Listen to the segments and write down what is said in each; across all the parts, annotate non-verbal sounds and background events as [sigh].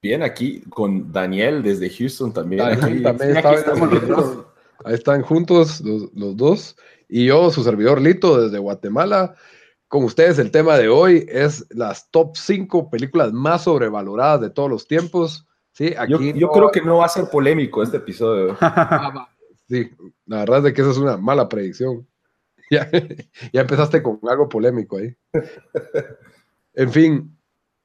Bien, aquí con Daniel desde Houston también. Daniel también Ahí están juntos los, los, dos. Y yo, su servidor Lito, desde Guatemala. Con ustedes el tema de hoy es las top 5 películas más sobrevaloradas de todos los tiempos. Sí, aquí yo, creo que no va a ser polémico este episodio. [laughs] Sí, la verdad es que esa es una mala predicción. [laughs] Ya, ya empezaste con algo polémico ahí. En fin,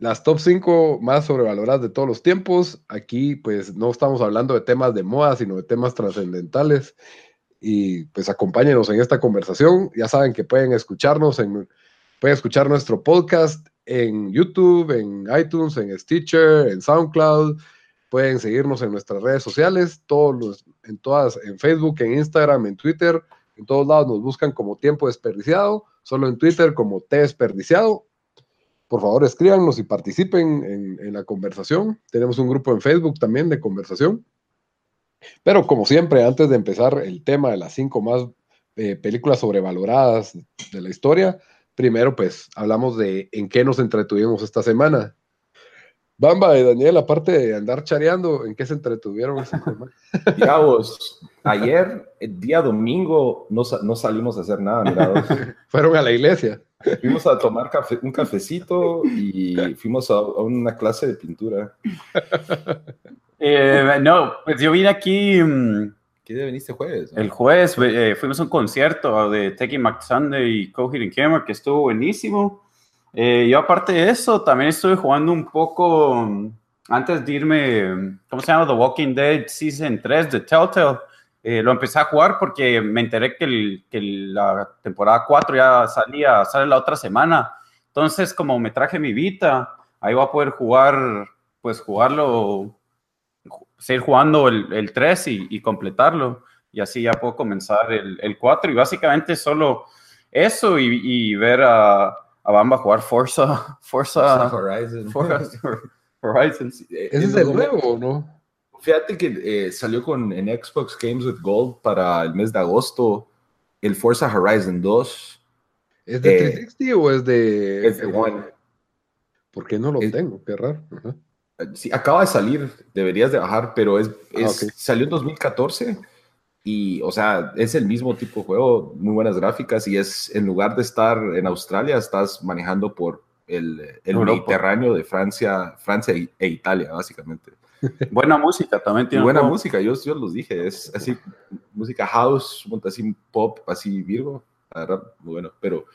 las top 5 más sobrevaloradas de todos los tiempos. Aquí pues no estamos hablando de temas de moda, sino de temas trascendentales. Y pues acompáñenos en esta conversación. Ya saben que pueden escucharnos en Pueden escuchar nuestro podcast en YouTube, en iTunes, en Stitcher, en SoundCloud. Pueden seguirnos en nuestras redes sociales, todos los, en todas, en Facebook, en Instagram, en Twitter. En todos lados nos buscan como tiempo desperdiciado, solo en Twitter como T desperdiciado. Por favor, escríbanos y participen en, en la conversación. Tenemos un grupo en Facebook también de conversación. Pero como siempre, antes de empezar el tema de las cinco más eh, películas sobrevaloradas de la historia, primero pues hablamos de en qué nos entretuvimos esta semana. Bamba y Daniel, aparte de andar chareando, ¿en qué se entretuvieron esta semana? [laughs] Digamos, ayer, el día domingo, no, no salimos a hacer nada, [laughs] Fueron a la iglesia. Fuimos a tomar café, un cafecito y [laughs] fuimos a, una clase de pintura. Eh, no, pues yo vine aquí... Mm, ¿Qué día viniste jueves? El jueves eh, fuimos a un concierto de Taking Back Sunday y Coheed Camera que estuvo buenísimo. Eh, yo aparte de eso, también estuve jugando un poco mm, antes de irme, ¿cómo se llama? The Walking Dead Season 3 de Telltale. Eh, lo empecé a jugar porque me enteré que, el, que la temporada 4 ya salía, sale la otra semana. Entonces, como me traje mi Vita, ahí voy a poder jugar, pues jugarlo seguir jugando el, el 3 y, y, completarlo. Y así ya puedo comenzar el, el 4. Y básicamente solo eso y, y ver a, a, Bamba jugar Forza, [laughs] Forza, Horizon. Forza Horizon. ¿Ese es el nuevo o no? Fíjate que eh, salió con, en Xbox Games with Gold para el mes de agosto el Forza Horizon 2. ¿Es de 360 eh, o es de...? Es de One. ¿Por qué no lo tengo? Qué raro. Sí, acaba de salir, deberías de bajar, pero es, ah, salió en 2014 y, o sea, es el mismo tipo de juego, muy buenas gráficas y es, en lugar de estar en Australia, estás manejando por el, el Mediterráneo de Francia, Francia e Italia, básicamente. Buena música también tiene. Buena música, yo, yo los dije, es así, música house, así pop, así Virgo, muy bueno, pero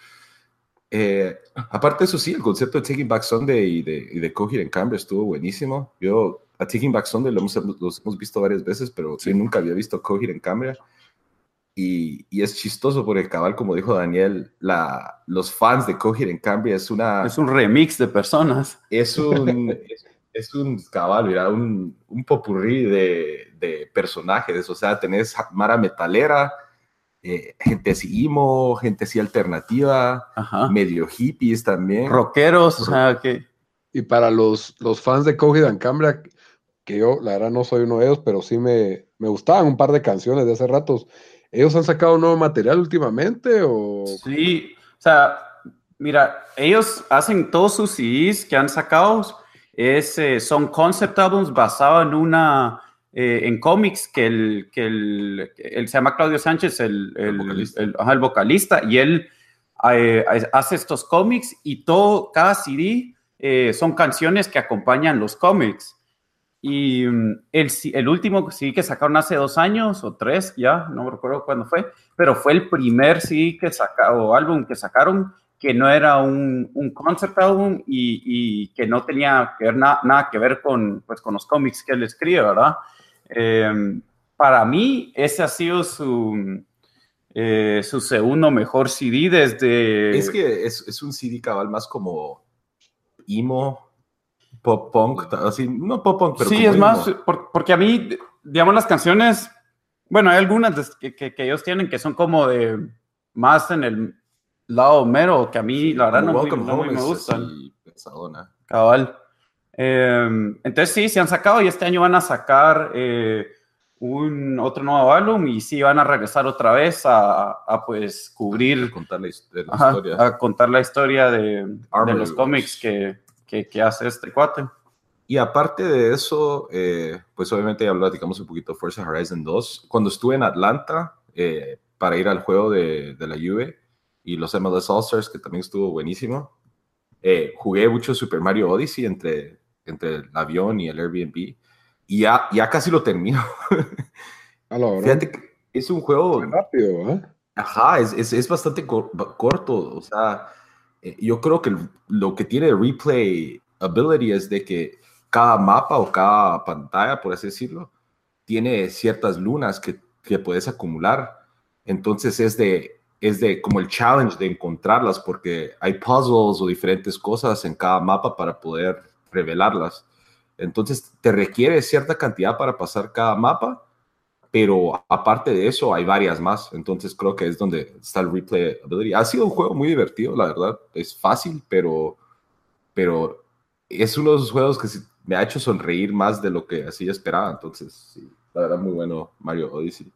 eh, aparte eso, sí, el concepto de Taking Back Sunday y de, y de Coger en cambio estuvo buenísimo. Yo a Taking Back Sunday lo hemos, los hemos visto varias veces, pero sí. nunca había visto Coger en cambio. Y, y, es chistoso porque cabal, como dijo Daniel, la, los fans de Coger en cambio es una... Es un remix de personas. Es un, es, [laughs] es, un cabal, mira, un, un popurrí de, de personajes. O sea, tenés Mara Metalera, eh, gente así emo, gente así alternativa, medio hippies también. Rockeros, o sea, que... Y para los, los fans de Coheed and Cambria, que yo la verdad no soy uno de ellos, pero sí me, me gustaban un par de canciones de hace ratos. ¿Ellos han sacado nuevo material últimamente o...? Sí, o sea, mira, ellos hacen todos sus CDs que han sacado, es, eh, son concept albums basados en una eh, en cómics que, el, que el, se llama Claudio Sánchez, el, el, vocalista. y él eh, hace estos cómics y todo, cada CD eh, son canciones que acompañan los cómics. Y mm, el, el último CD que sacaron hace dos años o tres, ya, no me recuerdo cuándo fue, pero fue el primer CD que sacaron, o álbum que sacaron que no era un, un concept album y, y, que no tenía que ver nada que ver con, pues, con los cómics que él escribe, ¿verdad? Eh, para mí, ese ha sido su, eh, su segundo mejor CD desde... Es que es, es, un CD cabal más como emo, pop punk, así, no pop punk, pero... Sí, es más, porque a mí digamos, las canciones, bueno, hay algunas que, que, ellos tienen que son como de más en el lado mero, que a mí la verdad no, me, me gustan. Cabal. Em, entonces sí, se han sacado y este año van a sacar eh, un otro nuevo álbum y sí van a regresar otra vez a, a pues cubrir, contar la, historia. a contar la historia de, de los cómics que, que, que, hace este cuate. Y aparte de eso, eh, pues obviamente ya platicamos un poquito de Forza Horizon 2. Cuando estuve en Atlanta eh, para ir al juego de, de la Juve y los MLS All-Stars, que también estuvo buenísimo, jugué mucho Super Mario Odyssey entre entre el avión y el Airbnb. Y ya, ya casi lo termino. [laughs] Fíjate que es un juego... rápido, ¿eh? Ajá, es, es, es bastante corto. O sea, eh, yo creo que lo que tiene replay ability es de que cada mapa o cada pantalla, por así decirlo, tiene ciertas lunas que, que puedes acumular. Entonces es de, es de como el challenge de encontrarlas porque hay puzzles o diferentes cosas en cada mapa para poder revelarlas. Entonces, te requiere cierta cantidad para pasar cada mapa, pero aparte de eso, hay varias más. Entonces, creo que es donde está el replayability. Ha sido un juego muy divertido, la verdad. Es fácil, pero, pero es uno de esos juegos que me ha hecho sonreír más de lo que así esperaba. Entonces, sí, la verdad, muy bueno Mario Odyssey.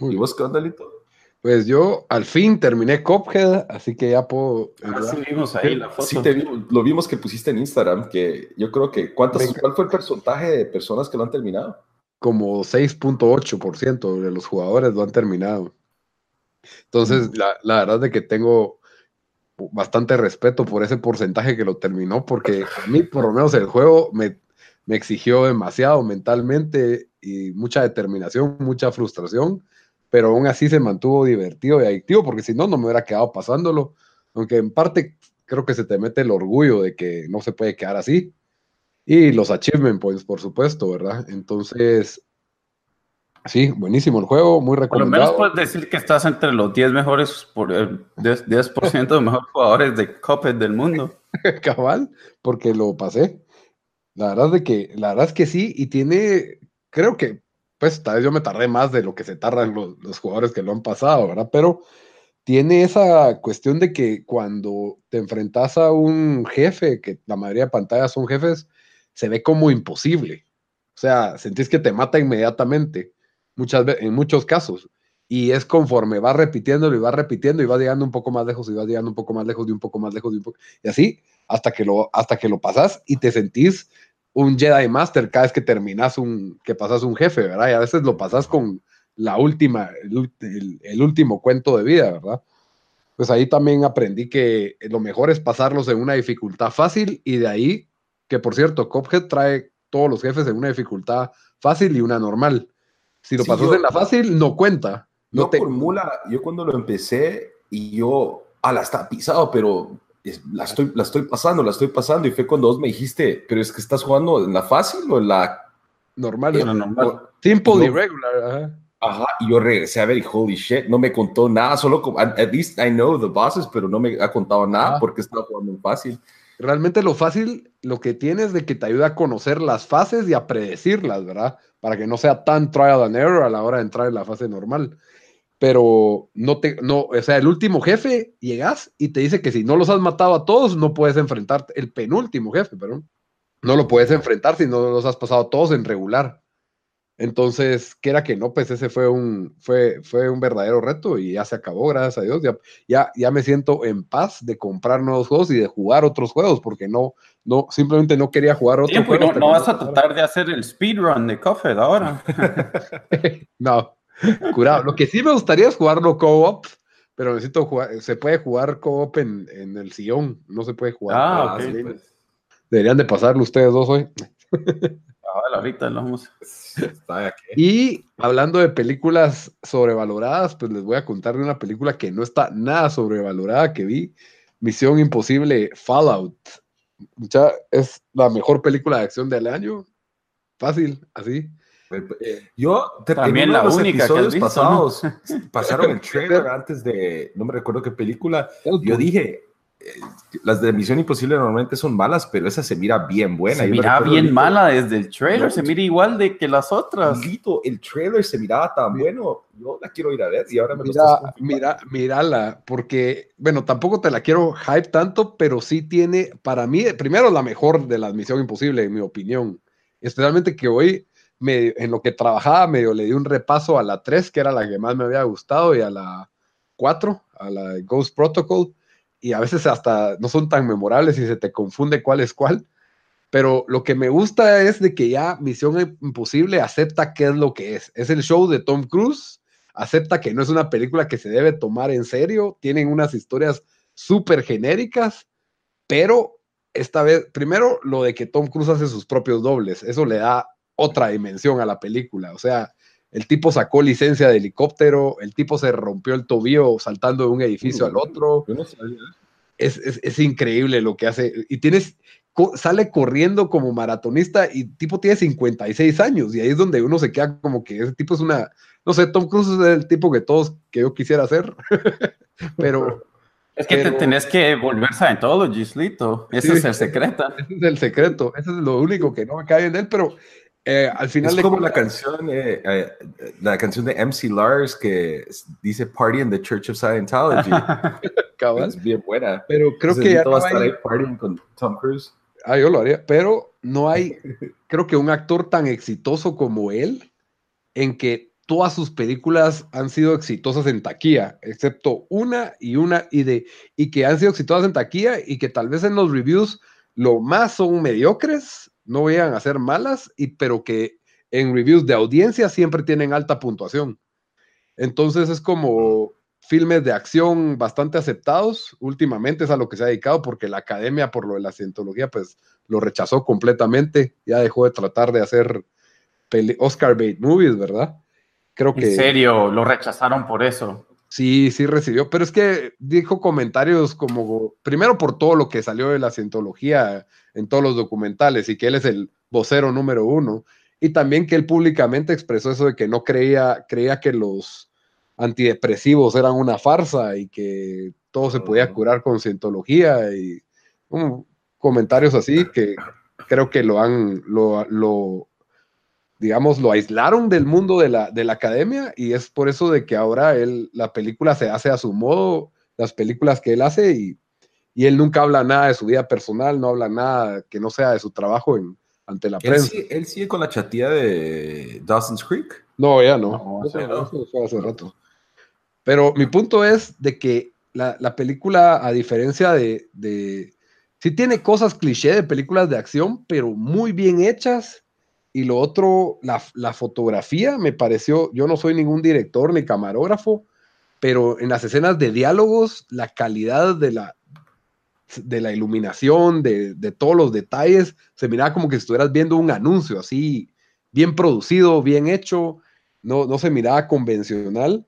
¿Y vos qué onda, Lito? Pues yo al fin terminé Cophead, así que ya puedo. Ah, sí, vimos ahí la foto. Sí, lo vimos que pusiste en Instagram, que yo creo que. ¿cuántas, ¿Cuál fue el porcentaje de personas que lo han terminado? Como 6.8% de los jugadores lo han terminado. Entonces, mm. la, la, verdad es que tengo bastante respeto por ese porcentaje que lo terminó, porque a mí, por lo menos, el juego me, me exigió demasiado mentalmente y mucha determinación, mucha frustración pero aún así se mantuvo divertido y adictivo, porque si no, no me hubiera quedado pasándolo. Aunque en parte creo que se te mete el orgullo de que no se puede quedar así. Y los achievement points, por supuesto, ¿verdad? Entonces, sí, buenísimo el juego, muy recomendado. Por lo menos puedes decir que estás entre los 10 mejores, por el 10%, de mejores jugadores de Cuphead del mundo. [laughs] Cabal, porque lo pasé. La verdad, de que, la verdad es que sí, y tiene, creo que pues tal vez yo me tardé más de lo que se tardan los, jugadores que lo han pasado, ¿verdad? Pero tiene esa cuestión de que cuando te enfrentas a un jefe, que la mayoría de pantallas son jefes, se ve como imposible. O sea, sentís que te mata inmediatamente, muchas en muchos casos. Y es conforme vas repitiéndolo y vas repitiendo y vas llegando un poco más lejos y vas llegando un poco más lejos y un poco más lejos y, un poco, y así hasta que lo hasta que lo pasas y te sentís un Jedi Master cada vez que terminas un, que pasas un jefe, ¿verdad? Y a veces lo pasas con la última, el, último cuento de vida, ¿verdad? Pues ahí también aprendí que lo mejor es pasarlos en una dificultad fácil y de ahí, que por cierto, Cophead trae todos los jefes en una dificultad fácil y una normal. Si lo pasas en la fácil, no cuenta. No te... formula, yo cuando lo empecé y yo, ah, la está pisado, pero la estoy, la estoy pasando, la estoy pasando. Y fue cuando vos me dijiste, pero es que estás jugando en la fácil o en la normal. En la normal. Simple y regular. Ajá. y yo regresé a ver y holy shit, no me contó nada, solo como, at, least I know the bosses, pero no me ha contado nada porque estaba jugando en fácil. Realmente lo fácil, lo que tienes de que te ayuda a conocer las fases y a predecirlas, ¿verdad? Para que no sea tan trial and error a la hora de entrar en la fase normal pero no te, no, o sea, el último jefe llegas y te dice que si no los has matado a todos, no puedes enfrentar el penúltimo jefe, pero no lo puedes enfrentar si no los has pasado todos en regular. Entonces, que era que no, pues ese fue un, fue, fue un verdadero reto y ya se acabó, gracias a Dios. Ya, ya, ya me siento en paz de comprar nuevos juegos y de jugar otros juegos, porque no, no, simplemente no quería jugar otro pues, juego. No, vas a tratar de hacer el speedrun de Coffee ahora. [laughs] no, Curado. Lo que sí me gustaría es jugarlo co-op, pero necesito jugar. Se puede jugar co-op en, en, el sillón, no se puede jugar. Ah, pues. Deberían de pasarlo ustedes dos hoy. Ah, ahorita lo vamos. Y hablando de películas sobrevaloradas, pues les voy a contar de una película que no está nada sobrevalorada que vi. Misión Imposible Fallout. Ya es la mejor película de acción del año. Fácil, así. Yo también la los única episodios pasados [laughs] pasaron el trailer antes de no me recuerdo qué película. Yo dije las de Misión Imposible normalmente son malas, pero esa se mira bien buena. Se mira bien mala desde el trailer, se mira igual de que las otras. el trailer se miraba tan bueno, yo la quiero ir a ver y ahora me mira, mira, mírala, porque, bueno, tampoco te la quiero hype tanto, pero sí tiene, para mí, primero la mejor de la Misión Imposible, en mi opinión. Especialmente que hoy, en lo que trabajaba, medio le di un repaso a la 3, que era la que más me había gustado, y a la 4, a la Ghost Protocol y a veces hasta no son tan memorables y se te confunde cuál es cuál. Pero lo que me gusta es de que ya Misión Imposible acepta qué es lo que es. Es el show de Tom Cruise, acepta que no es una película que se debe tomar en serio, tienen unas historias súper genéricas, pero esta vez, primero lo de que Tom Cruise hace sus propios dobles, eso le da otra dimensión a la película. O sea, el tipo sacó licencia de helicóptero, el tipo se rompió el tobillo saltando de un edificio al otro. es, increíble lo que hace. Y tienes, sale corriendo como maratonista y tipo tiene 56 años y ahí es donde uno se queda como que ese tipo es una, no sé, Tom Cruise es el tipo que todos, que yo quisiera ser, [laughs] pero... [laughs] Es que te tenés que volver todo, Gislito. Ese es el secreto. Ese es el secreto. Ese es lo único que no me cae bien de él, pero eh, al final es como la canción, eh, eh, la canción de MC Lars que dice Party in the Church of Scientology. [laughs] es bien buena. Pero creo que ya no hay... partying con Tom Cruise. Ah, yo lo haría, pero no hay, [laughs] creo que un actor tan exitoso como él, en que todas sus películas han sido exitosas en taquilla, excepto una y una y de y que han sido exitosas en taquilla y que tal vez en los reviews lo más son mediocres no vayan a ser malas, y, pero que en reviews de audiencia siempre tienen alta puntuación. Entonces es como filmes de acción bastante aceptados. Últimamente es a lo que se ha dedicado porque la academia, por lo de la cientología, pues lo rechazó completamente. Ya dejó de tratar de hacer Oscar bait movies, ¿verdad? Creo que. ¿En serio? ¿Lo rechazaron por eso? Sí, sí recibió, pero es que dijo comentarios como, primero por todo lo que salió de la cientología en todos los documentales y que él es el vocero número uno, y también que él públicamente expresó eso de que no creía, creía que los antidepresivos eran una farsa y que todo se podía curar con cientología y comentarios así que creo que lo han, lo, lo digamos, lo aislaron del mundo de la, de la academia y es por eso de que ahora él, la película se hace a su modo, las películas que él hace y, y él nunca habla nada de su vida personal, no habla nada que no sea de su trabajo en, ante la prensa. ¿Él sigue, con la chatía de Dawson's Creek? No, ya no. fue hace rato. Pero mi punto es de que la, la película, a diferencia de, de... Sí tiene cosas cliché de películas de acción, pero muy bien hechas y lo otro, la, fotografía me pareció, yo no soy ningún director ni camarógrafo, pero en las escenas de diálogos, la calidad de la, de la iluminación, de, todos los detalles, se miraba como que estuvieras viendo un anuncio así, bien producido, bien hecho, no, no se miraba convencional.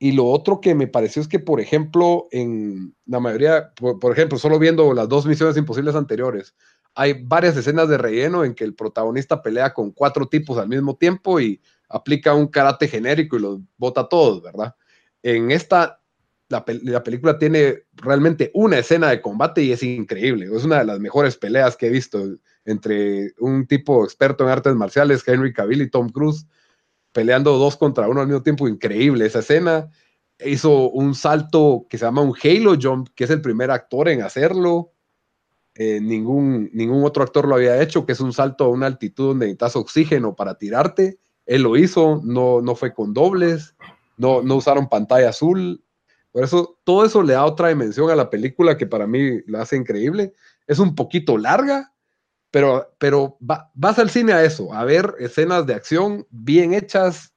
Y lo otro que me pareció es que, por ejemplo, en la mayoría, por ejemplo, solo viendo las dos misiones imposibles anteriores, hay varias escenas de relleno en que el protagonista pelea con cuatro tipos al mismo tiempo y aplica un karate genérico y los bota a todos, ¿verdad? En esta, la, película tiene realmente una escena de combate y es increíble. Es una de las mejores peleas que he visto entre un tipo experto en artes marciales, Henry Cavill y Tom Cruise, peleando dos contra uno al mismo tiempo. Increíble esa escena. Hizo un salto que se llama un Halo Jump, que es el primer actor en hacerlo eh, ningún, ningún otro actor lo había hecho, que es un salto a una altitud donde necesitas oxígeno para tirarte. Él lo hizo, no, no fue con dobles, no, no usaron pantalla azul. Por eso, todo eso le da otra dimensión a la película que para mí la hace increíble. Es un poquito larga, pero, pero vas al cine a eso, a ver escenas de acción bien hechas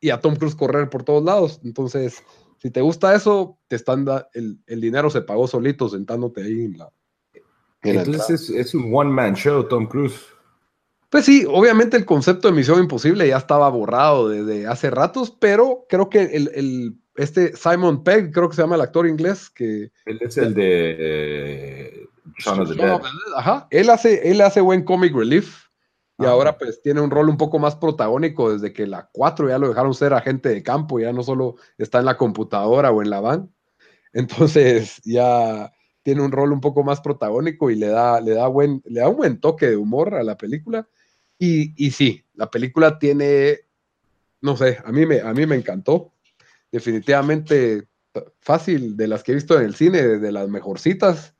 y a Tom Cruise correr por todos lados. Entonces, si te gusta eso, te están el, el dinero se pagó solito sentándote ahí en la, entonces es, un one-man show, Tom Cruise. Pues sí, obviamente el concepto de Misión Imposible ya estaba borrado desde hace ratos, pero creo que el, este Simon Pegg, creo que se llama el actor inglés, que... Él es el de eh, Ajá, él hace, él hace buen comic relief y ahora pues tiene un rol un poco más protagónico desde que la 4 ya lo dejaron ser agente de campo, ya no solo está en la computadora o en la van. Entonces ya tiene un rol un poco más protagónico y le da, le da, buen, le da un buen toque de humor a la película. Y, y sí, la película tiene, no sé, a mí me, a mí me encantó. Definitivamente fácil, de las que he visto en el cine, de las mejorcitas.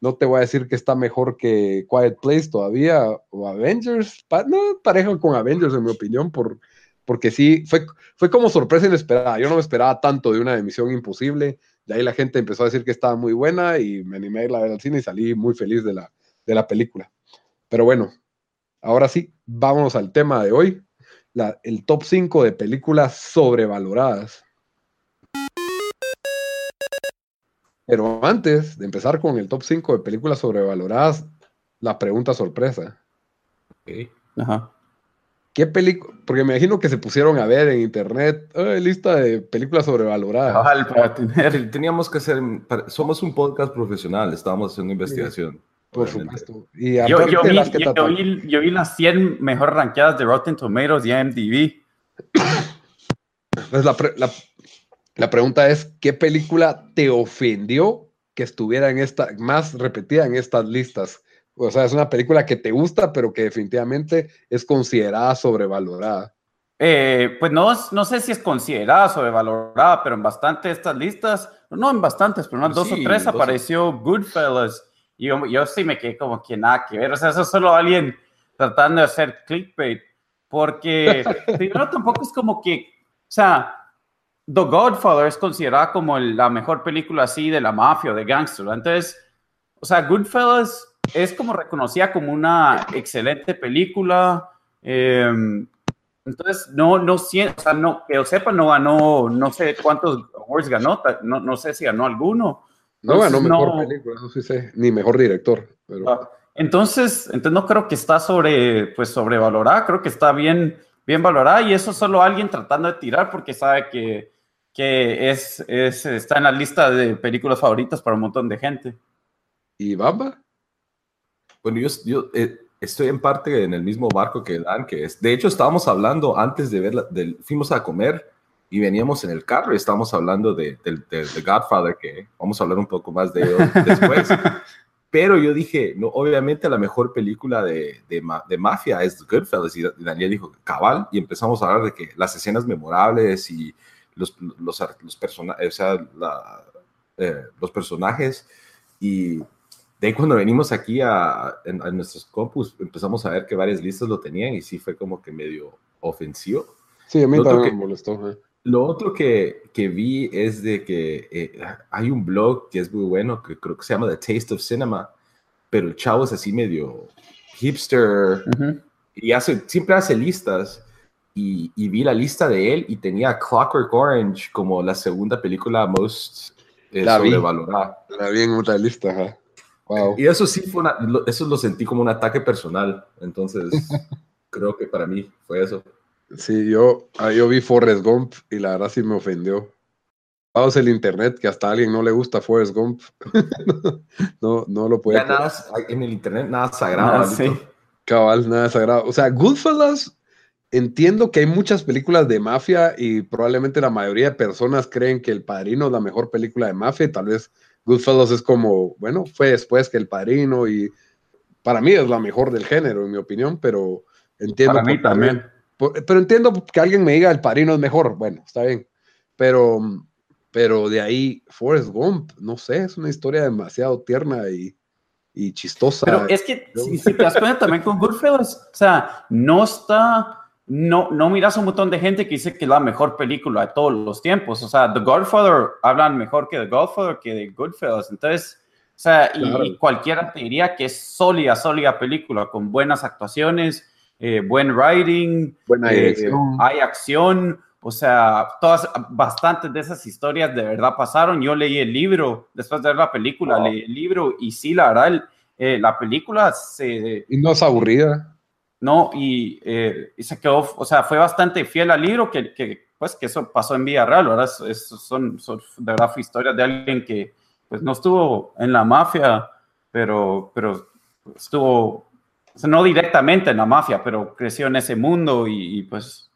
No te voy a decir que está mejor que Quiet Place todavía o Avengers. no, pareja con Avengers, en mi opinión, por, porque sí, fue, fue como sorpresa inesperada. Yo no me esperaba tanto de una emisión imposible. De ahí la gente empezó a decir que estaba muy buena y me animé a ir a ver al cine y salí muy feliz de la, de la película. Pero bueno, ahora sí, vámonos al tema de hoy. La, el top 5 de películas sobrevaloradas. Pero antes de empezar con el top 5 de películas sobrevaloradas, la pregunta sorpresa. Ajá. ¿Qué película? Porque me imagino que se pusieron a ver en internet lista de películas sobrevaloradas. para [laughs] tener, teníamos que hacer, somos un podcast profesional, estábamos haciendo investigación. por supuesto. Y yo, yo, vi, las yo, vi, yo, vi, las 100 mejor rankeadas de Rotten Tomatoes y IMDb. Pues la, la, la pregunta es, ¿qué película te ofendió que estuviera en esta, más repetida en estas listas? O sea, es una película que te gusta, pero que definitivamente es considerada sobrevalorada. Eh, pues no, no sé si es considerada sobrevalorada, pero en bastantes estas listas, no en bastantes, pero en dos o tres apareció Goodfellas. Y yo, yo sí me quedé como que nada que ver. O sea, eso es solo alguien tratando de hacer clickbait. Porque [laughs] primero tampoco es como que, o sea, The Godfather es considerada como la mejor película así de la mafia o de gangster. Entonces, o sea, Goodfellas es como reconocida como una excelente película. Em, entonces, no, no, o sea, no, que yo sepa, no ganó, no sé cuántos awards ganó, no, no sé si ganó alguno. No ganó mejor película, no sé, ni mejor director. Pero... Ah, entonces, entonces no creo que está sobre, pues sobrevalorada, creo que está bien, bien valorada y eso solo alguien tratando de tirar porque sabe que que es, es, está en la lista de películas favoritas para un montón de gente. ¿Y Bamba? Bueno, yo, yo eh, estoy en parte en el mismo barco que Dan, que es, de hecho estábamos hablando antes de ver, del, fuimos a comer y veníamos en el carro y estábamos hablando de, de, Godfather, que vamos a hablar un poco más de ello después. [laughs] Pero yo dije, no, obviamente la mejor película de, de, de, mafia es Goodfellas. Y Daniel dijo, cabal. Y empezamos a hablar de que las escenas memorables y los, los, los personajes, o sea, eh, los personajes y de ahí cuando venimos aquí a, nuestros compus empezamos a ver que varias listas lo tenían y sí fue como que medio ofensivo. Sí, a mí también me molestó. Eh. Lo otro que, que, vi es de que eh, hay un blog que es muy bueno, que creo que se llama The Taste of Cinema, pero el chavo es así medio hipster y hace, siempre hace listas y, vi la lista de él y tenía Clockwork Orange como la segunda película most eh, la sobrevalorada. la vi en otra lista, Wow. Y eso sí fue una, eso lo sentí como un ataque personal. Entonces, [laughs] creo que para mí fue eso. Sí, yo, ah, yo vi Forrest Gump y la verdad sí me ofendió. Vamos el internet, que hasta a alguien no le gusta Forrest Gump. [laughs] no, no lo puede. nada, en el internet nada sagrado. Ah, sí. Cabal, nada sagrado. O sea, Goodfellas entiendo que hay muchas películas de mafia y probablemente la mayoría de personas creen que El Padrino es la mejor película de mafia. Tal vez Goodfellas es como, bueno, fue después que El Padrino y para mí es la mejor del género, en mi opinión, pero entiendo. Para mí también. pero entiendo que alguien me diga El Padrino es mejor. Bueno, está bien. Pero, pero de ahí, Forrest Gump, no sé, es una historia demasiado tierna y, y chistosa. Pero es que, si, te das cuenta también con Goodfellas, o sea, no está no, no miras un montón de gente que dice que es la mejor película de todos los tiempos. O sea, The Godfather hablan mejor que The Godfather que de Goodfellas. Entonces, o sea, y, cualquiera te diría que es sólida, sólida película, con buenas actuaciones, eh, buen writing, Buena eh, hay acción. O sea, todas, bastantes de esas historias de verdad pasaron. Yo leí el libro, después de ver la película, leí el libro y sí, la verdad, eh, la película se... Y no es aburrida. ¿No? Eh, y, se quedó, o sea, fue bastante fiel al libro, que, que pues que eso pasó en Vía Real, ¿verdad? son, son, de verdad fue historias de alguien que pues no estuvo en la mafia, pero, pero estuvo, no directamente en la mafia, pero creció en ese mundo y, pues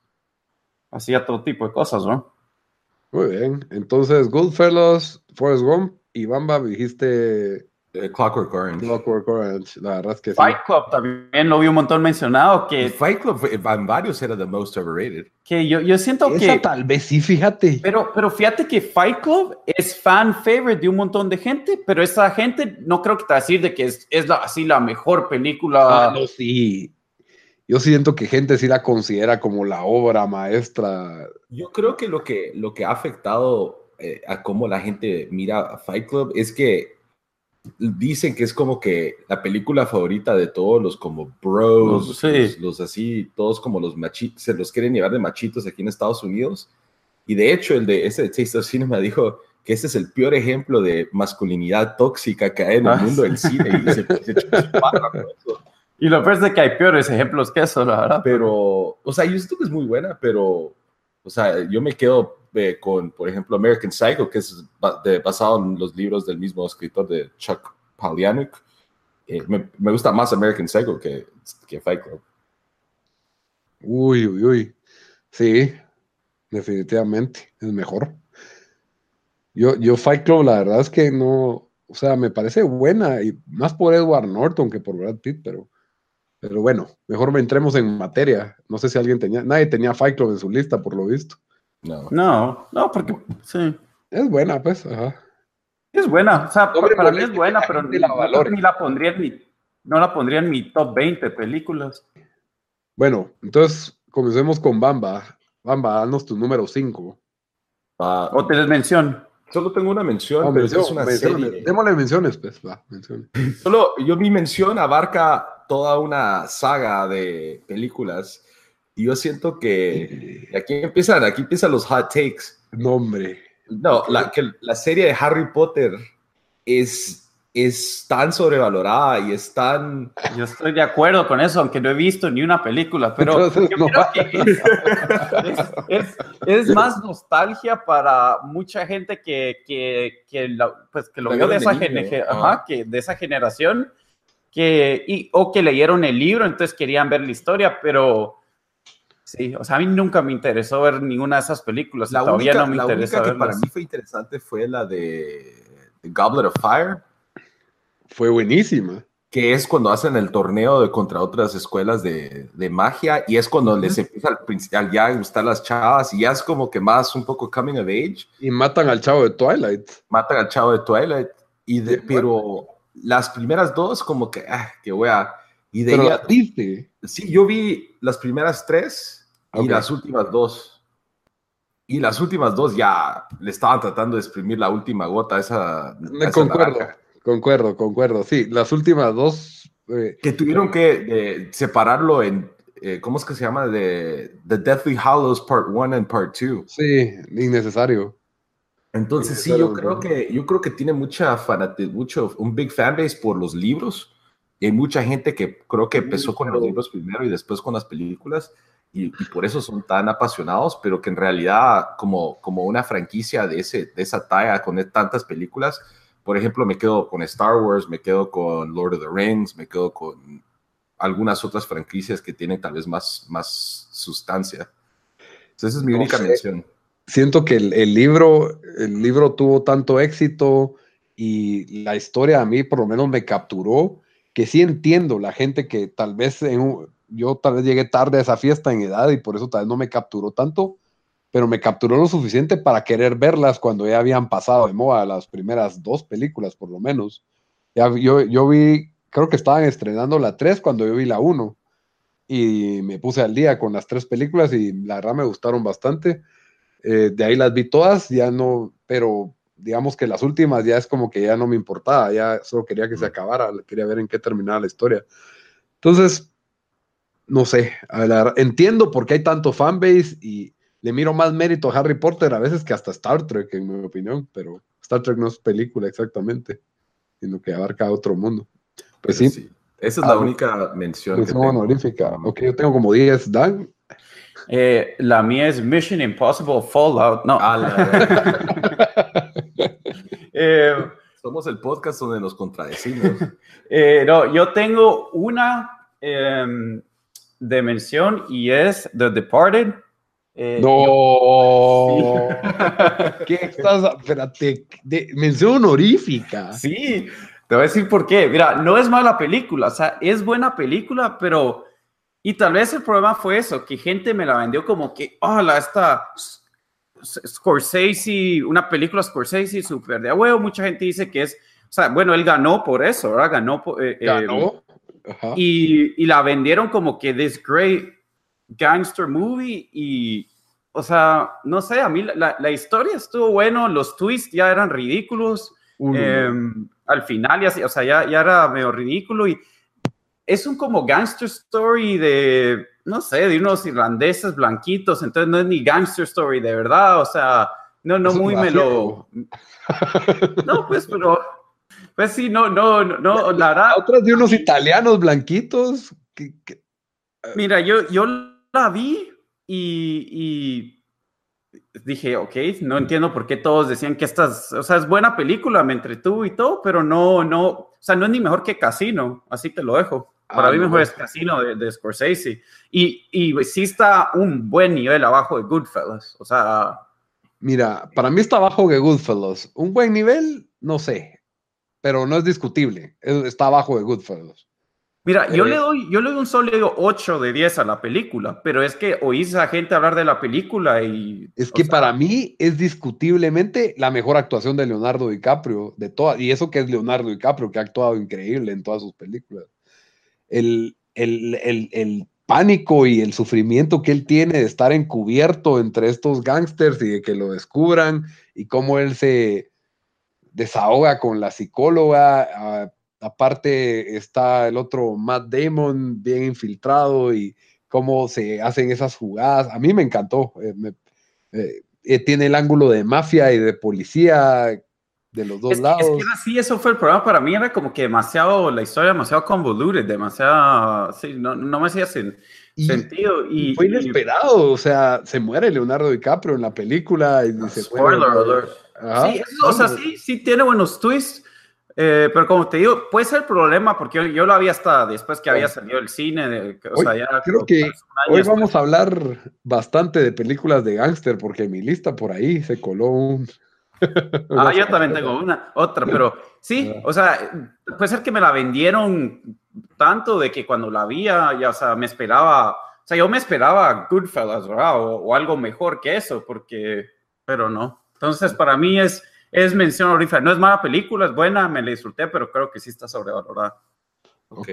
hacía todo tipo de cosas, ¿no? Muy bien, entonces Goodfellas, Forrest Gump y Bamba dijiste Eh, Clockwork Orange. Clockwork Orange, la verdad es que sí. Fight Club también lo vi un montón mencionado, que, Fight Club fue- en varios era the most overrated. que yo, yo siento Esa que... tal vez sí, fíjate. Pero, pero fíjate que Fight Club es fan favorite de un montón de gente, pero esa gente no creo que te va a decir de que es, es la, así la mejor película. Ah, no, sí. Yo siento que gente sí la considera como la obra maestra. Yo creo que lo que, lo que ha afectado eh, a cómo la gente mira a Fight Club es que dicen que es como que la película favorita de todos los como bros, Sí. los, los así, todos como los machitos, se los quieren llevar de machitos aquí en Estados Unidos. Y de hecho, el de ese de Taste of Cinema dijo que ese es el peor ejemplo de masculinidad tóxica que hay en el Ah, mundo del cine. Y se, se. Y lo peor es de que hay peores ejemplos que eso, la verdad. Pero, o sea, yo siento que es muy buena, pero, o sea, yo me quedo eh, con, por ejemplo, American Psycho, que es de- basado en los libros del mismo escritor de Chuck Palahniuk. Eh, me, gusta más American Psycho que, que Fight Club. Uy, uy, uy. Sí, definitivamente, es mejor. Yo, yo Fight Club, la verdad es que no, o sea, me parece buena, y más por Edward Norton que por Brad Pitt, pero, pero bueno, mejor me entremos en materia. No sé si alguien tenía, nadie tenía Fight Club en su lista, por lo visto. No. No, no, porque sí. Es buena, pues, ajá. Es buena, o sea, No para mí es buena, pero ni la no, ni la pondría en mi, no la pondría en mi top 20 películas. Bueno, entonces comencemos con Bamba. Bamba, danos tu número 5. Ah, O te les mención. solo tengo una mención, pero es una serie. Démosle menciones, pues, va, menciones. Solo yo mi mención abarca toda una saga de películas y yo siento que aquí empiezan, aquí empiezan los hot takes. Nombre. No, la, que la serie de Harry Potter es, es tan sobrevalorada y es tan... Yo estoy de acuerdo con eso, aunque no he visto ni una película, pero Entonces, yo no creo que [laughs] es, es- es más nostalgia para mucha gente que, que, que, la- pues, que lo vio de esa, ajá, que, de esa generación que, y, o que leyeron el libro, entonces querían ver la historia, pero sí, o sea, a mí nunca me interesó ver ninguna de esas películas, La todavía única, no me la interesa única que para mí fue interesante fue la de The Goblet of Fire, Fue buenísima. que es cuando hacen el torneo de contra otras escuelas de, de magia y es cuando les empieza al principal ya a gustar las chavas y ya es como que más un poco coming of age. Y matan al chavo de Twilight. matan al chavo de Twilight, y de, Sí, pero las primeras dos como que, ah, que wea. Y de Pero sí, yo vi las primeras tres y Ok. las últimas dos. Y las últimas dos ya le estaban tratando de exprimir la última gota a esa, Me concuerdo, naranja. concuerdo, concuerdo. Sí, las últimas dos. eh, Que tuvieron que eh, separarlo en, eh, ¿cómo es que se llama? De The Deathly Hallows Part 1 and Part 2. sí, innecesario. Entonces Sí, yo creo que yo creo que tiene mucha fanati- mucho un big fanbase por los libros. Y hay mucha gente que creo que empezó con los libros primero y después con las películas y, y por eso son tan apasionados, pero que en realidad como como una franquicia de ese de esa talla con tantas películas, por ejemplo, me quedo con Star Wars, me quedo con Lord of the Rings, me quedo con algunas otras franquicias que tienen tal vez más más sustancia. Entonces esa es mi No única sé. mención. Siento que el, el libro, el libro tuvo tanto éxito y la historia a mí por lo menos me capturó, que sí entiendo la gente que tal vez en un- yo tal vez llegué tarde a esa fiesta en edad y por eso tal vez no me capturó tanto, pero me capturó lo suficiente para querer verlas cuando ya habían pasado de moda las primeras dos películas por lo menos. Ya, yo, yo vi, creo que estaban estrenando la 3 cuando yo vi la 1 y me puse al día con las tres películas y la verdad me gustaron bastante. Eh, de ahí las vi todas, ya no, pero digamos que las últimas ya es como que ya no me importaba, ya solo quería que se acabara, quería ver en qué terminaba la historia. Entonces, no sé, a la- entiendo por qué hay tanto fanbase y le miro más mérito a Harry Potter a veces que hasta Star Trek, en mi opinión, pero Star Trek no es película exactamente, sino que abarca otro mundo. Pues sí, Esa es Ah, la única mención que mención tengo. honorífica. Ok, yo tengo como 10, Dan. Eh, la mía es Mission Impossible Fallout. No, A la- [laughs] eh, Somos el podcast donde nos contradecimos. [laughs] eh, no, yo tengo una de mención y es The Departed. Eh, No. [laughs] ¿Qué estás? Espérate, de- mención honorífica. Sí, Te voy a decir por qué. Mira, no es mala película, o sea, es buena película, pero... Y tal vez el problema fue eso, que gente me la vendió como que, hola, esta Scorsese, una película Scorsese súper de huevo, mucha gente dice que es, o sea, bueno, él ganó por eso, ¿verdad? Ganó. Eh, eh, Y, y, la vendieron como que this great gangster movie y, o sea, no sé, a mí la, la historia estuvo bueno, los twists ya eran ridículos, Uh, eh, al final ya, o sea, ya, ya era medio ridículo y es un como gangster story de, no sé, de unos irlandeses blanquitos, entonces no es ni gangster story de verdad, o sea, no, no muy me lo... [laughs] No, pues, pero, pues sí, no, no, no, no, la verdad, Otras de unos italianos blanquitos. que- que- Mira, yo, yo la vi y, y dije, ok, no entiendo por qué todos decían que estas, o sea, es buena película, me entretuvo y todo, pero no, no, o sea, no es ni mejor que Casino, así te lo dejo. Para Ah, mí no. mejor es Casino de, de Scorsese. Y, y sí está un buen nivel abajo de Goodfellas, o sea, Mira, para mí está abajo de Goodfellas. Un buen nivel, no sé, pero no es discutible. Es- Está abajo de Goodfellas. Mira, yo Eh, le doy, yo le doy un sólido 8 de 10 a la película, pero es que oís a gente hablar de la película y... Es que sea, para mí es discutiblemente la mejor actuación de Leonardo DiCaprio de todas. Y eso que es Leonardo DiCaprio, que ha actuado increíble en todas sus películas. El, el, el- el pánico y el sufrimiento que él tiene de estar encubierto entre estos gángsters y de que lo descubran y cómo él se desahoga con la psicóloga. aparte está el otro Matt Damon bien infiltrado y cómo se hacen esas jugadas. A mí me encantó. eh, me- eh, eh, tiene el ángulo de mafia y de policía de los dos Es lados. es que así, eso fue el problema para mí, era como que demasiado, la historia demasiado convoluted, demasiado, sí, no, no me hacía sen- Y- sentido. Y, Fue y- inesperado, o sea, se muere Leonardo DiCaprio en la película y se spoiler muere- alert. Ajá. Sí, eso, o sea, sí, sí tiene buenos twists, eh, pero como te digo, puede ser el problema, porque yo, yo lo había hasta después que había salido el cine, o Hoy sea, ya creo que Hoy después. vamos a hablar bastante de películas de gángster, porque en mi lista por ahí se coló un. [laughs] Ah, yo también tengo una, otra, pero sí, Ah. o sea, puede ser que me la vendieron tanto de que cuando la vi, ya, ya, o sea, me esperaba, o sea, yo me esperaba Goodfellas, ¿verdad? O, o algo mejor que eso, porque, pero no. Entonces, para mí es, es mención honorífica. No es mala película, es buena, me la disfruté, pero creo que sí está sobrevalorada. Ok.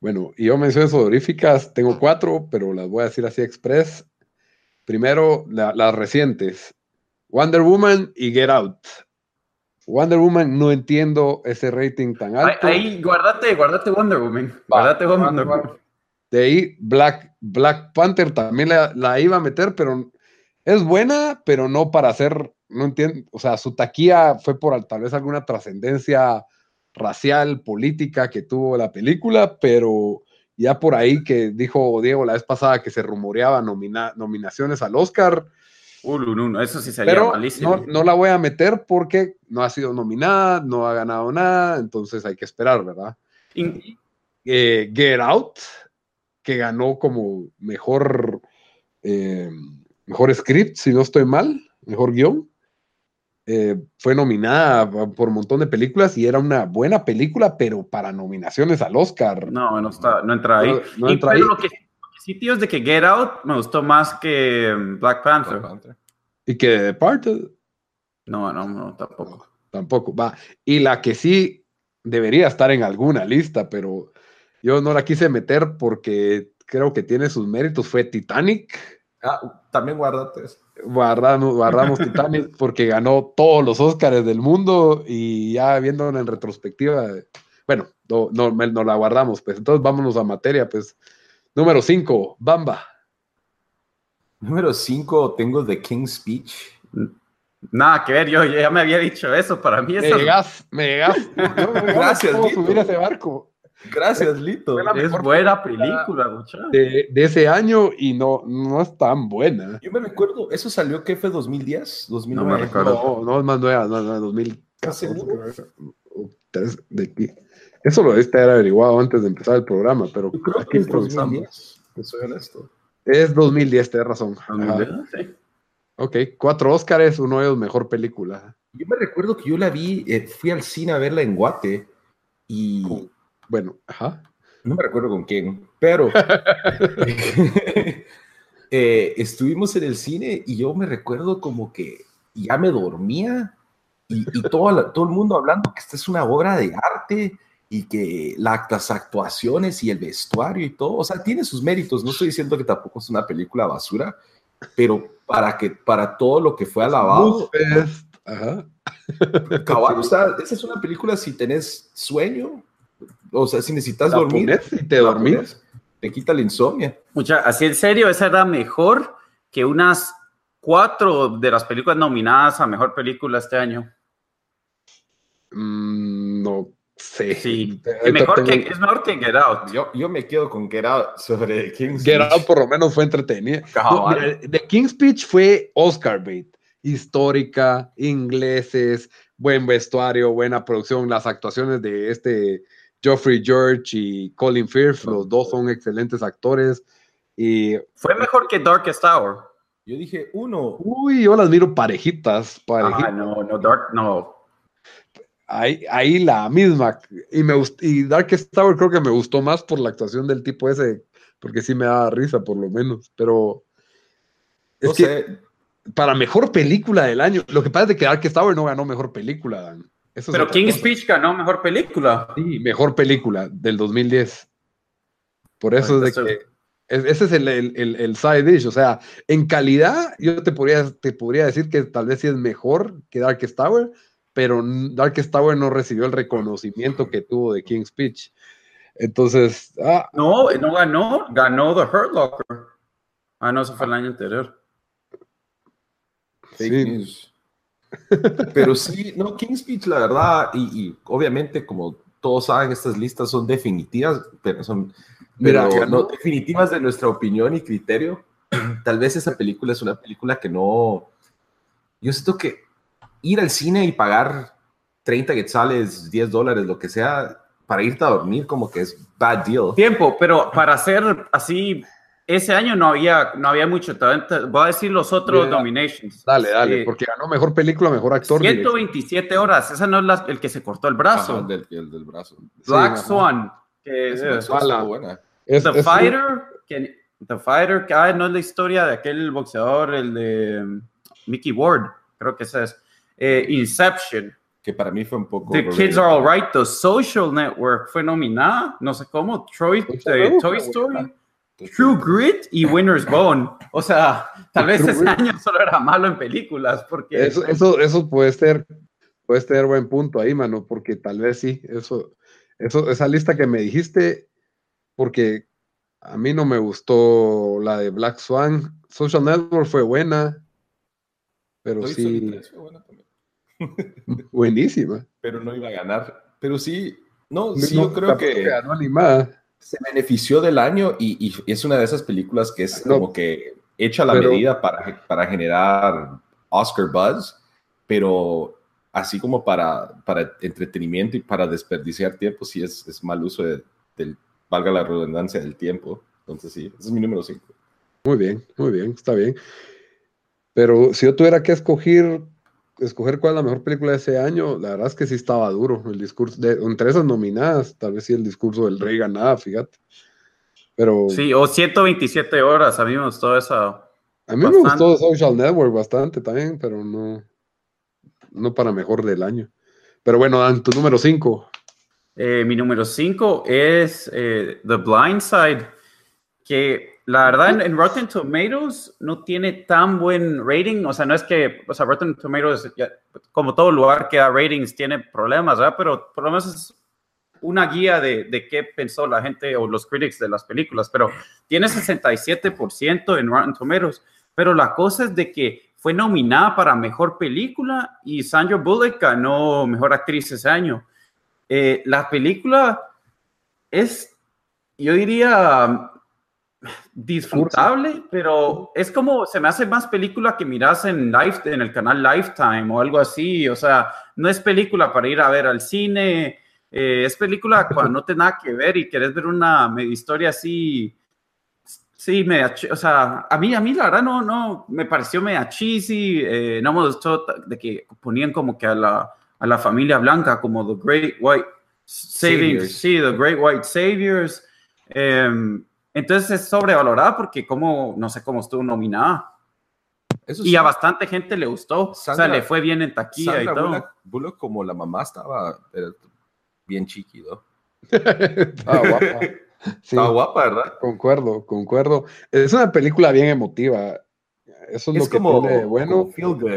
Bueno, y yo menciones honoríficas, tengo cuatro, pero las voy a decir así express. Primero, la- las recientes: Wonder Woman y Get Out. Wonder Woman, no entiendo ese rating tan alto. ahí, guárdate, guárdate Wonder Woman. Guárdate Wonder Woman. De ahí, Black, Black Panther también la, la iba a meter, pero es buena, pero no para hacer, no entiendo, o sea, su taquilla fue por tal vez alguna trascendencia racial, política que tuvo la película, pero ya por ahí que dijo Diego la vez pasada que se rumoreaba nomina- nominaciones al Oscar, Uh, no, no, eso sí sería pero malísimo. no, no la voy a meter porque no ha sido nominada, no ha ganado nada, entonces hay que esperar, ¿verdad? In- eh, Get Out, que ganó como mejor, eh, mejor script, si no estoy mal, mejor guion. Eh, fue nominada por un montón de películas y era una buena película, pero para nominaciones al Oscar. No, no, está, no entra ahí. No- no Y entra pero ahí. Lo, que, lo que sí, tío, es de que Get Out me gustó más que um, Black Panther. Black Panther. Y que The Departed No, no, no, tampoco. tampoco va. Y la que sí debería estar en alguna lista, pero yo no la quise meter porque creo que tiene sus méritos, fue Titanic. Ah, también guárdate eso. guardamos, guardamos Titanic [laughs] porque ganó todos los Oscars del mundo y ya viéndola en retrospectiva, bueno, no, no, me- no la guardamos, pues entonces vámonos a materia, pues. Número 5, Bamba. Número 5, tengo The King's Speech. Nada que ver, yo, yo ya me había dicho eso. Para mí Me llegas, me llegas. [laughs] Yo- Gracias, subir a ese barco Gracias, Lito. Es buena película película, muchacho. de, de ese año y no, no es tan buena. Yo me recuerdo, ¿eso salió qué fue 2010? 2009. No me recuerdo. No, no es más nueva, no, no, 2014. seguro? o tres de aquí. Eso lo debiste haber averiguado antes de empezar el programa, pero Yo creo aquí que es improvisamos. 2010, te soy honesto. Es 2010, tienes razón. Sí. Ok, cuatro Óscares, uno de ellos mejor película. Yo me recuerdo que yo la vi, eh, fui al cine a verla en Guate y... Bueno, ajá. No me recuerdo con quién, pero [laughs] eh, estuvimos en el cine y yo me recuerdo como que ya me dormía y, todo, todo el mundo hablando que esta es una obra de arte y que las actuaciones y el vestuario y todo, o sea, tiene sus méritos. No estoy diciendo que tampoco es una película basura, pero para que para todo lo que fue alabado. Ajá. Cabal, o sea, esa es una película si tenés sueño, o sea, si necesitas dormir, y te dormís, te quita la insomnia. Mucha, así en serio, esa era mejor que unas cuatro de las películas nominadas a mejor película este año. Mm, no sé. Sí, es mejor, que, es mejor que Get Out. Yo, yo me quedo con Get Out sobre King's Get Out por lo menos fue entretenida. The King's Speech fue Oscar bait. Histórica, ingleses, buen vestuario, buena producción. Las actuaciones de este Geoffrey George y Colin Firth, los dos son excelentes actores. Y, fue mejor que Darkest Hour. Yo dije uno. Uy, yo las miro parejitas. parejitas. Ah, no, no, Dark, no. Ahí, ahí la misma. Y, me, y Darkest Tower creo que me gustó más por la actuación del tipo ese, porque sí me da risa por lo menos. Pero es que para mejor película del año, lo que pasa es que Darkest Tower no ganó mejor película, Dan. Pero King's Speech ganó mejor película. Sí, mejor película del 2010. Por eso es de que ese es el, el, el, side dish, o sea, en calidad yo te podría, te podría decir que tal vez sí es mejor que Darkest Tower, pero Darkest Tower no recibió el reconocimiento que tuvo de King's Speech. Entonces, ah, no, no ganó, ganó The Hurt Locker. Ah, no, eso fue el año anterior. sí. Pero sí, no, King's Speech, la verdad, y, obviamente, como todos saben, estas listas son definitivas, pero son pero, no, definitivas de nuestra opinión y criterio. Tal vez esa película es una película que no. Yo siento que ir al cine y pagar 30 quetzales, 10 dólares, lo que sea, para irte a dormir, como que es bad deal. Tiempo, pero para hacer así, ese año no había, no había mucho talento. Voy a decir los otros nominations. Dale, dale, porque ganó mejor película, mejor actor. 127 horas, esa no es la, el que se cortó el brazo. del, el del brazo. Black Swan, que es, es, buena. The Fighter, que, The Fighter, que no es la historia de aquel boxeador, el de um, Mickey Ward, creo que ese es. Eh, Inception. Que para mí fue un poco. The Kids Are Alright, The Social Network fue nominada, no sé cómo, Troy, eh, Toy Story. True Grit y Winner's Bone. O sea, tal vez ese año solo era malo en películas. Porque... Eso, eso, eso puede ser, puede ser buen punto ahí, mano, porque tal vez sí, eso, eso, esa lista que me dijiste, porque a mí no me gustó la de Black Swan. Social Network fue buena, pero sí. buenísima. Pero no iba a ganar. Pero sí, no, sí, yo creo que. Ganó animada se benefició del año y, es una de esas películas que es como que hecha la medida para, para generar Oscar buzz, pero así como para, para entretenimiento y para desperdiciar tiempo, sí es, es mal uso del, valga la redundancia, del tiempo. Entonces sí, ese es mi número 5. Muy bien, muy bien, está bien. Pero si yo tuviera que escoger escoger cuál es la mejor película de ese año, la verdad es que sí estaba duro el discurso. De, entre esas nominadas, tal vez sí el discurso del rey ganaba, fíjate. Pero, sí, o 127 horas, a mí me gustó esa. A mí me gustó Social Network bastante también, pero no, no para mejor del año. Pero bueno, Dan, tu número 5. Eh, mi número 5 es eh, The Blind Side, que la verdad, en, Rotten Tomatoes no tiene tan buen rating. O sea, no es que, o sea, Rotten Tomatoes, como todo lugar que da ratings, tiene problemas, ¿verdad? Pero por lo menos es una guía de, de, qué pensó la gente o los critics de las películas. Pero tiene 67% en Rotten Tomatoes. Pero la cosa es de que fue nominada para mejor película y Sandra Bullock ganó mejor actriz ese año. Eh, la película es, yo diría, disfrutable, pero es como, se me hace más película que miras en, live, en el canal Lifetime o algo así, o sea, no es película para ir a ver al cine, eh, es película [laughs] cuando no te nada que ver y querés ver una historia así Sí, media, o sea, a mí, a mí la verdad no, no, me pareció media cheesy, eh, no me gustó de que ponían como que a la, a la familia blanca como The Great White Saviors, sí, The Great White Saviors. Em, entonces es sobrevalorada porque como, no sé cómo estuvo nominada. y a bastante gente le gustó, o sea, le fue bien en taquilla y todo. Bullock, como la mamá estaba bien chiquido. estaba [laughs] guapa. estaba guapa, ¿verdad? Concuerdo, concuerdo. Es una película bien emotiva. Eso es, lo que como, tiene bueno,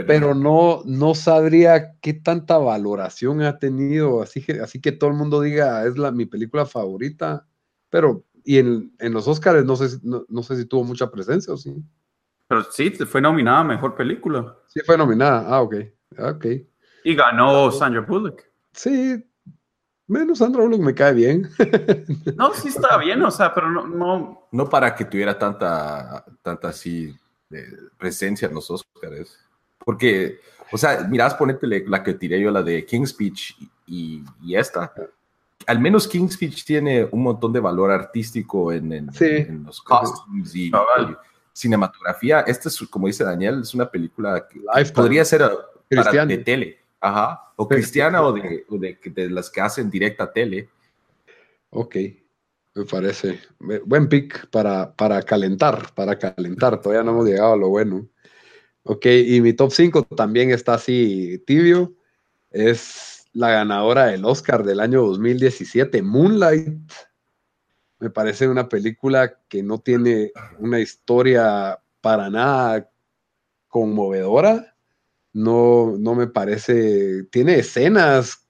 pero no, no sabría qué tanta valoración ha tenido, así que, así que todo el mundo diga, es la, mi película favorita, pero y en, en los Oscars no sé, no, no, sé si tuvo mucha presencia o sí. Pero sí, fue nominada a Mejor Película. Sí, fue nominada, ah, ok, ok. Y ganó Sandra Bullock. Sí, menos Sandra Bullock me cae bien. [laughs] no, sí está bien, o sea, pero no... No, no para que tuviera tanta, tanta así presencia en los Oscars. Porque, o sea, mirás, ponete la que tiré yo, la de King's Speech y, y esta. Al menos King's Speech tiene un montón de valor artístico en, en, los costumes y, cinematografía. Esta es, como dice Daniel, es una película que podría ser para, de tele. Ajá. O cristiana o, de, de, de, las que hacen directa tele. Ok. Me parece. Buen pick para, para calentar, para calentar. Todavía no hemos llegado a lo bueno. Ok, y mi top 5 también está así tibio. Es la ganadora del Oscar del año 2017, Moonlight. Me parece una película que no tiene una historia para nada conmovedora. No, no me parece. Tiene escenas.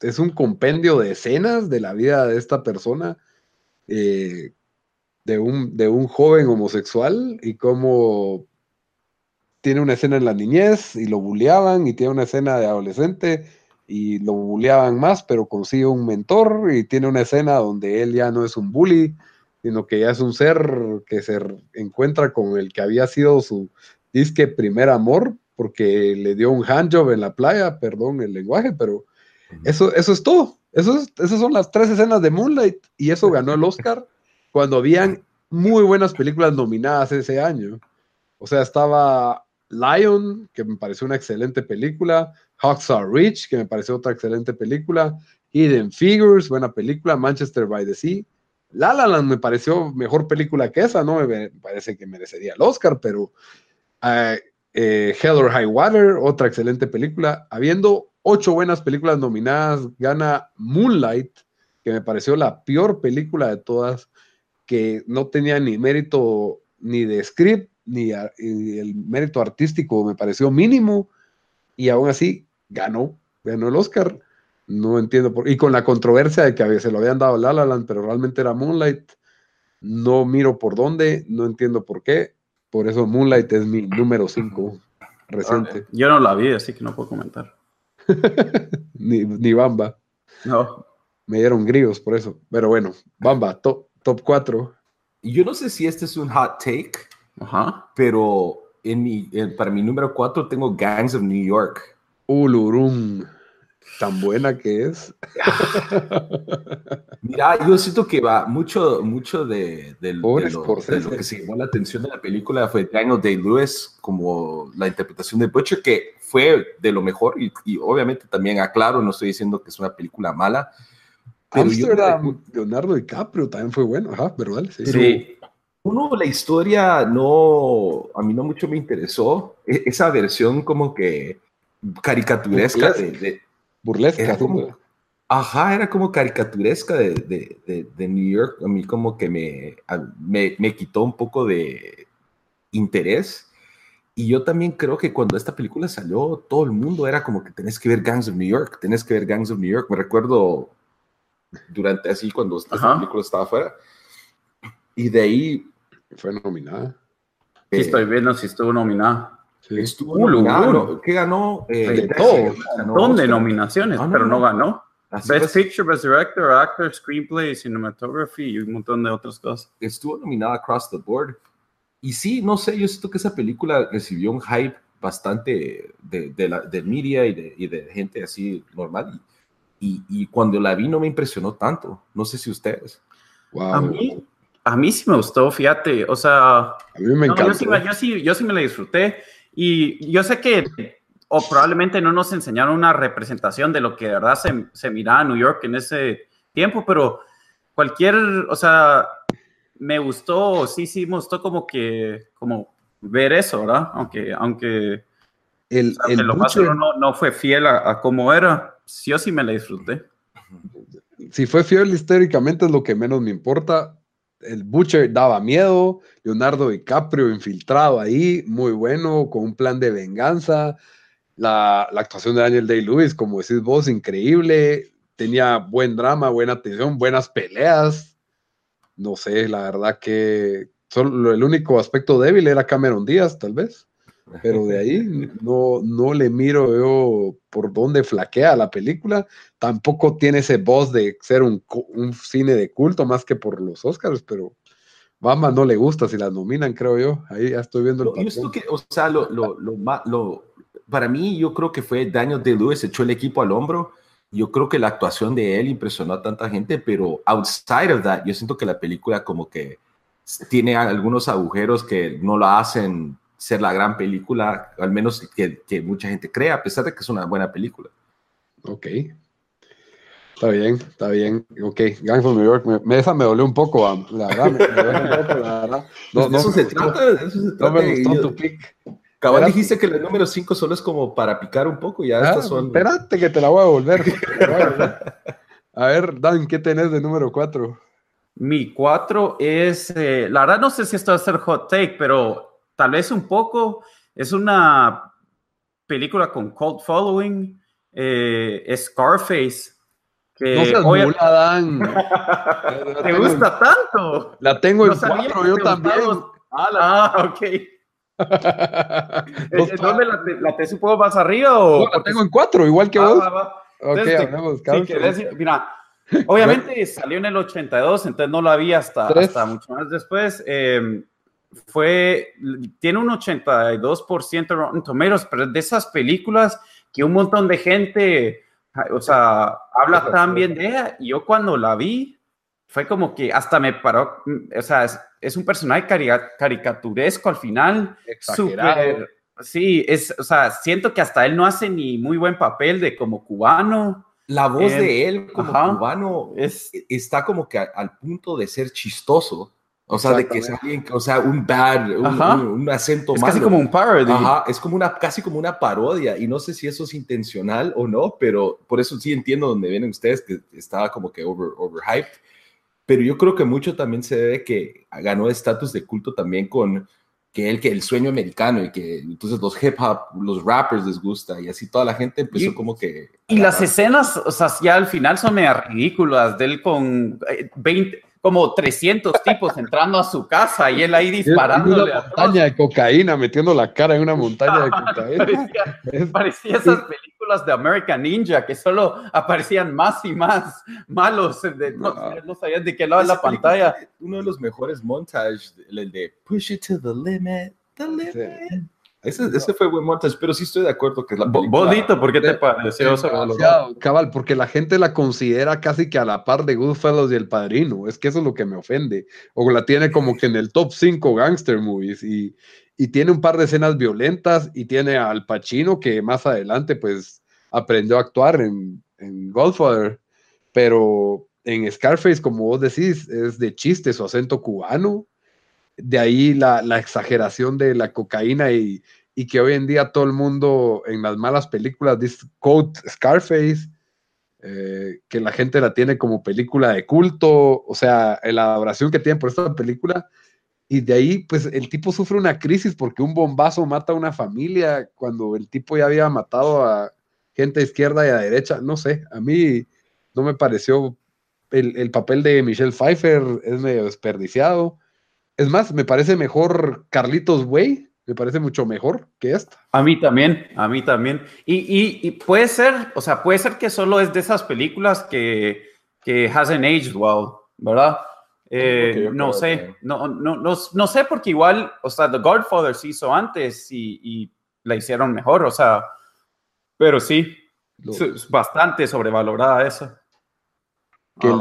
Es un compendio de escenas de la vida de esta persona eh, de, un, de un joven homosexual y cómo tiene una escena en la niñez y lo bulleaban y tiene una escena de adolescente y lo bulleaban más, pero consigue un mentor y tiene una escena donde él ya no es un bully, sino que ya es un ser que se encuentra con el que había sido su disque primer amor, porque le dio un handjob en la playa, perdón el lenguaje, pero eso, eso es todo esas son las tres escenas de Moonlight y eso ganó el Oscar cuando habían muy buenas películas nominadas ese año. O sea, estaba Lion, que me pareció una excelente película, Hawks Are Rich, que me pareció otra excelente película, Hidden Figures, buena película, Manchester by the Sea. La La Land me pareció mejor película que esa, no me parece que merecería el Oscar, pero uh, Hell or High Water, otra excelente película, habiendo ocho buenas películas nominadas, gana Moonlight, que me pareció la peor película de todas, que no tenía ni mérito ni de script, ni el mérito artístico me pareció mínimo, y aún así ganó, ganó el Oscar. No entiendo por Y con la controversia de que se lo habían dado La La Land, pero realmente era Moonlight. No miro por dónde, no entiendo por qué. Por eso Moonlight es mi número 5 reciente. Yo no la vi, así que no puedo comentar. [laughs] ni, Bamba. No. Me dieron grillos por eso. Pero bueno, Bamba, top, top 4. Yo no sé si este es un hot take, pero en mi, para mi número 4 tengo Gangs of New York. Ulurum. Tan buena que es. [laughs] Mira, yo siento que va mucho, mucho de, de, lo, que se llamó la atención de la película fue Daniel Day-Lewis como la interpretación de Butcher, que fue de lo mejor y, obviamente también aclaro, no estoy diciendo que es una película mala. Pero Amsterdam, Leonardo DiCaprio también fue bueno, ajá, pero Sí. Uno, la historia no, a mí no mucho me interesó. E, esa versión como que caricaturesca de, burlesca. ajá, era como caricaturesca de, de, de, New York. A mí como que me, me, me quitó un poco de interés. Y yo también creo que cuando esta película salió, todo el mundo era como que tenés que ver Gangs of New York, tenés que ver Gangs of New York. Me recuerdo durante así cuando esta película estaba afuera. Y de ahí... Fue nominada. Sí, estoy viendo si estuvo nominada. Estuvo nominada. ¿Qué ganó? Eh, todo. ¿Dónde nominaciones? Ah, pero no, ganó. Best Picture, Best Director, Actor, Screenplay, Cinematography y un montón de otras cosas. Estuvo nominada across the board. Y sí, no sé, yo siento que esa película recibió un hype bastante de, de la de media y de, y de, gente así normal. Y, y, cuando la vi no me impresionó tanto. No sé si ustedes. A, mí, a mí sí me gustó, fíjate, o sea, A mí me encantó. yo, sí, yo, sí, yo sí me la disfruté y yo sé que o probablemente no nos enseñaron una representación de lo que de verdad se, se miraba en New York en ese tiempo, pero cualquier, o sea, me gustó, sí, sí, me gustó como que, como ver eso, ¿verdad? Aunque, aunque, el, o sea, el lo más Butcher- seguro no, no fue fiel a, a cómo era, sí, yo sí me la disfruté. si fue fiel históricamente es lo que menos me importa. El Butcher daba miedo, Leonardo DiCaprio infiltrado ahí, muy bueno, con un plan de venganza. La, la actuación de Daniel Day-Lewis, como decís vos, increíble. Tenía buen drama, buena atención, buenas peleas. No sé, la verdad que solo el único aspecto débil era Cameron Díaz, tal vez. Pero de ahí no, no le miro yo por dónde flaquea la película tampoco tiene ese voz de ser un, un cine de culto más que por los Oscars, pero Bamba no le gusta si las nominan, creo yo. Ahí ya estoy viendo el yo que, o sea, lo, lo, lo, para mí, yo creo que fue Daniel Day-Lewis, echó el equipo al hombro. Yo creo que la actuación de él impresionó a tanta gente, pero outside of that, yo siento que la película como que tiene algunos agujeros que no la hacen ser la gran película, al menos que, que mucha gente crea, a pesar de que es una buena película. Ok. Está bien, está bien. Ok, Gangs of New York, me, me- esa me dolió un poco, la verdad. Me, me dolió un poco, la verdad. No, de no eso me se trata, de eso se no trata. me y gustó yo- tu pick. cabal Espérate. dijiste que el número 5 solo es como para picar un poco, ya Ah, estas son... Espérate que te la voy a volver. te la voy a volver. A ver, Dan, ¿qué tenés de número 4? Mi cuatro es, eh, la verdad no sé si esto va a ser hot take, pero tal vez un poco. Es una película con cult following, eh, Scarface. Que No seas oye, mula, Dan. [laughs] ¿Te gusta tanto? La tengo No en cuatro, yo también. Ah, ok. Dos [laughs] ¿Dónde la, te- la tenés un poco más arriba o? No, la tengo en cuatro, igual que Ah, vos. va, va. Ok, Entonces, te- hablemos, Sí, Carlos. querés- mira, obviamente [laughs] salió en el 82, entonces no la vi hasta, hasta mucho más después. Eh, fue, tiene un 82% Rotten Tomatoes, pero de esas películas que un montón de gente, o sea, habla tan bien de ella. Y yo cuando la vi, fue como que hasta me paró, o sea, es, es un personaje carica- caricaturesco al final, súper, sí, es, o sea, siento que hasta él no hace ni muy buen papel de como cubano. La voz Eh, de él como ajá. cubano Es, está como que a- al punto de ser chistoso. O sea, de que es alguien, o sea, un bad, un, un- un acento es malo. casi como un parody. Ajá, es como una, casi como una parodia y no sé si eso es intencional o no, pero por eso sí entiendo donde vienen ustedes que estaba como que over, overhyped. Pero yo creo que mucho también se debe que ganó estatus de culto también con que él, que el sueño americano y que entonces los hip hop, los rappers les gusta y así toda la gente empezó Y- como que... Y las escenas, o sea, ya al final son medio ridículas, de él con eh, 20, como 300 tipos entrando a su casa y él ahí disparándole una a montaña de cocaína, metiendo la cara en una montaña de [laughs] cocaína. Parecía, parecía esas películas de American Ninja que solo aparecían más y más malos, de- no, No. sabías de qué lado de la pantalla. Uno de los mejores montajes, el de Push It to the Limit, the limit. Ese, ese fue buen montage, pero sí estoy de acuerdo que es la película. Bodito, ¿por qué te pareció eso? Cabal, porque la gente la considera casi que a la par de Goodfellas y El Padrino. Es que eso es lo que me ofende. O la tiene como que en el top 5 gangster movies. Y, y tiene un par de escenas violentas. Y tiene al Pacino que más adelante, pues, aprendió a actuar en, en Godfather. Pero en Scarface, como vos decís, es de chiste su acento cubano. De ahí la, la exageración de la cocaína y, y que hoy en día todo el mundo en las malas películas dice Code Scarface, eh, que la gente la tiene como película de culto, o sea, la adoración que tienen por esta película. Y de ahí, pues el tipo sufre una crisis porque un bombazo mata a una familia cuando el tipo ya había matado a gente a izquierda y a derecha. No sé, a mí no me pareció. El, el papel de Michelle Pfeiffer es medio desperdiciado. Es más, me parece mejor Carlitos Way, me parece mucho mejor que esta. A mí también, a mí también. Y, y, y puede ser, o sea, puede ser que solo es de esas películas que, que hasn't aged well, ¿verdad? Eh, no sé, que- no, no, no, no sé porque igual, o sea, The Godfather se hizo antes y, y la hicieron mejor, o sea, pero sí, es- bastante sobrevalorada esa. que el, Ah.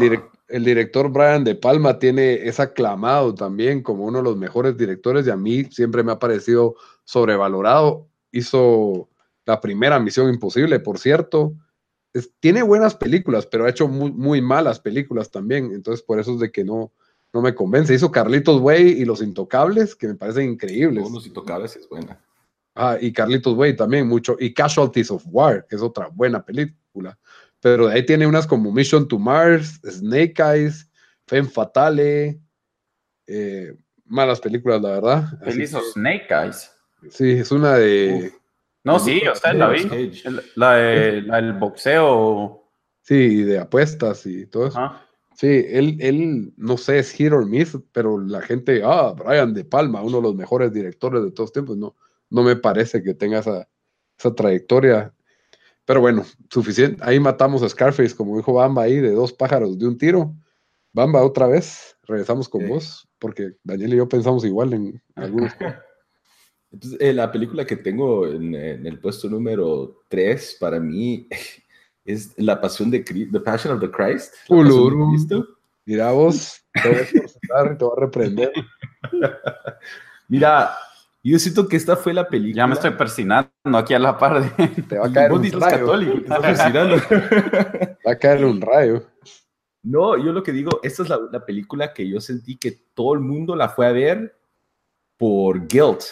El director Brian De Palma tiene, es aclamado también como uno de los mejores directores y a mí siempre me ha parecido sobrevalorado. Hizo la primera Misión Imposible, por cierto. tiene buenas películas, pero ha hecho muy, muy, malas películas también. Entonces, por eso es de que no, no me convence. Hizo Carlitos Way y Los Intocables, que me parecen increíbles. Los Intocables es buena. Ah, y Carlitos Way también mucho. Y Casualties of War, que es otra buena película. Pero de ahí tiene unas como Mission to Mars, Snake Eyes, Femme Fatale. Eh, malas películas, la verdad. Él hizo Snake Eyes. Sí, es una de. No, sí, o sea, la vi. La, del boxeo. Sí, de apuestas y todo eso. Sí, él, él, no sé, es hit or miss, pero la gente, ah, Brian De Palma, uno de los mejores directores de todos los tiempos, no, no me parece que tenga esa, esa trayectoria. Pero bueno, suficiente. Ahí matamos a Scarface, como dijo Bamba ahí, de dos pájaros de un tiro. Bamba, otra vez, regresamos con vos, porque Daniel y yo pensamos igual en algunos. [laughs] Entonces, eh, la película que tengo en, el puesto número 3 para mí [laughs] es La Pasión de Cristo, The Passion of the Christ. Mira vos, te voy a esforzar, te voy a reprender. [laughs] Mira, yo siento que esta fue la película. Ya me estoy persinando aquí a la par de. [laughs] Te va a caer un rayo. Católico, [laughs] va a caer un rayo. No, yo lo que digo, esta es la, la película que yo sentí que todo el mundo la fue a ver por guilt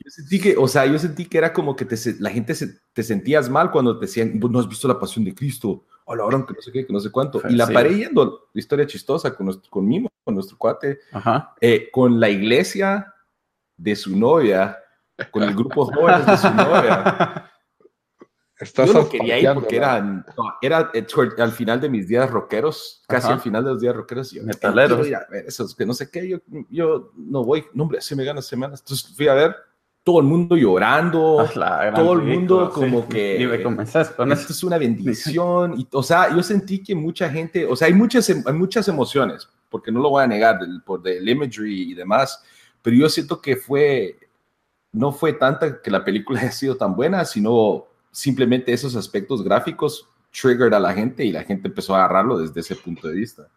yo sentí que, o sea, yo sentí que era como que te, la gente se, te sentías mal cuando te decían, no has visto la pasión de Cristo, o la hora que no sé qué, que no sé cuánto. Y la paré yendo, historia chistosa con, nuestro, con Mimo, con nuestro cuate, eh, con la iglesia de su novia, con el grupo de su novia. [laughs] Estás yo no quería ir porque era, era eh, al final de mis días rockeros, casi al final de los días rockeros. Yo, Metaleros. Esos que no sé qué, yo, yo no voy, no, hombre, se me gana semanas. Entonces fui a ver todo el mundo llorando, ah, todo el mundo como que esto es una bendición, y, o sea, yo sentí que mucha gente, o sea, hay muchas, hay muchas emociones, porque no lo voy a negar por el imagery y demás, pero yo siento que fue, no fue tanta que la película [laughs] haya sido tan buena, sino simplemente esos aspectos gráficos triggered a la gente y la gente empezó a agarrarlo desde ese punto de vista.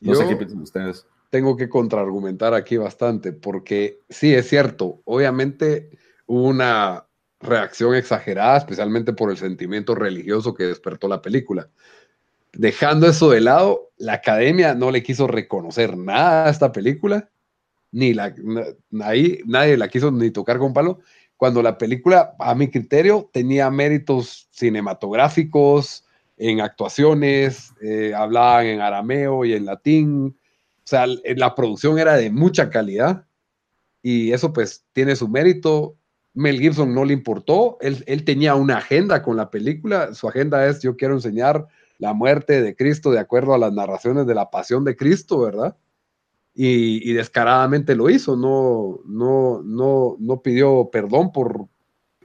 No sé qué piensan ustedes tengo que contraargumentar aquí bastante, porque sí, es cierto, obviamente hubo una reacción exagerada, especialmente por el sentimiento religioso que despertó la película. Dejando eso de lado, la academia no le quiso reconocer nada a esta película, ni la, ahí nadie la quiso ni tocar con palo, cuando la película, a mi criterio, tenía méritos cinematográficos, en actuaciones, eh, hablaban en arameo y en latín, o sea, la producción era de mucha calidad y eso pues tiene su mérito. Mel Gibson no le importó, él, tenía una agenda con la película, su agenda es yo quiero enseñar la muerte de Cristo de acuerdo a las narraciones de la pasión de Cristo, ¿verdad? Y, descaradamente lo hizo, no, no, no, no pidió perdón por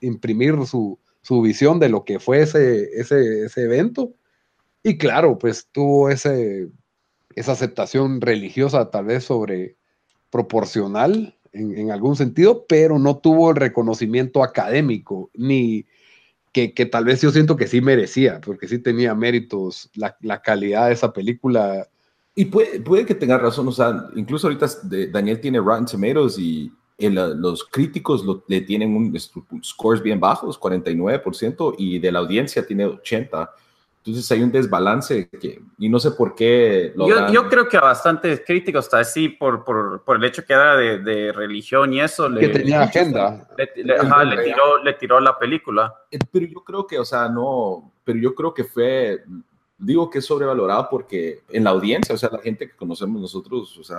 imprimir su, su visión de lo que fue ese, ese, ese evento. Y claro, pues tuvo ese, esa aceptación religiosa tal vez sobre proporcional en, algún sentido, pero no tuvo el reconocimiento académico, ni que, tal vez yo siento que sí merecía, porque sí tenía méritos la, calidad de esa película. Y puede, puede que tenga razón, o sea, incluso ahorita Daniel tiene Rotten Tomatoes y los críticos le tienen un, scores bien bajos, 49%, y de la audiencia tiene 80%. Entonces hay un desbalance que, y no sé por qué. yo, yo, creo que a bastantes críticos, está así por, por, por, el hecho que era de, de religión y eso. Que tenía agenda. Le, ajá, le, tiró, le tiró la película. Eh, pero yo creo que, o sea, no, pero yo creo que fue, digo que es sobrevalorado porque en la audiencia, o sea, la gente que conocemos nosotros, o sea,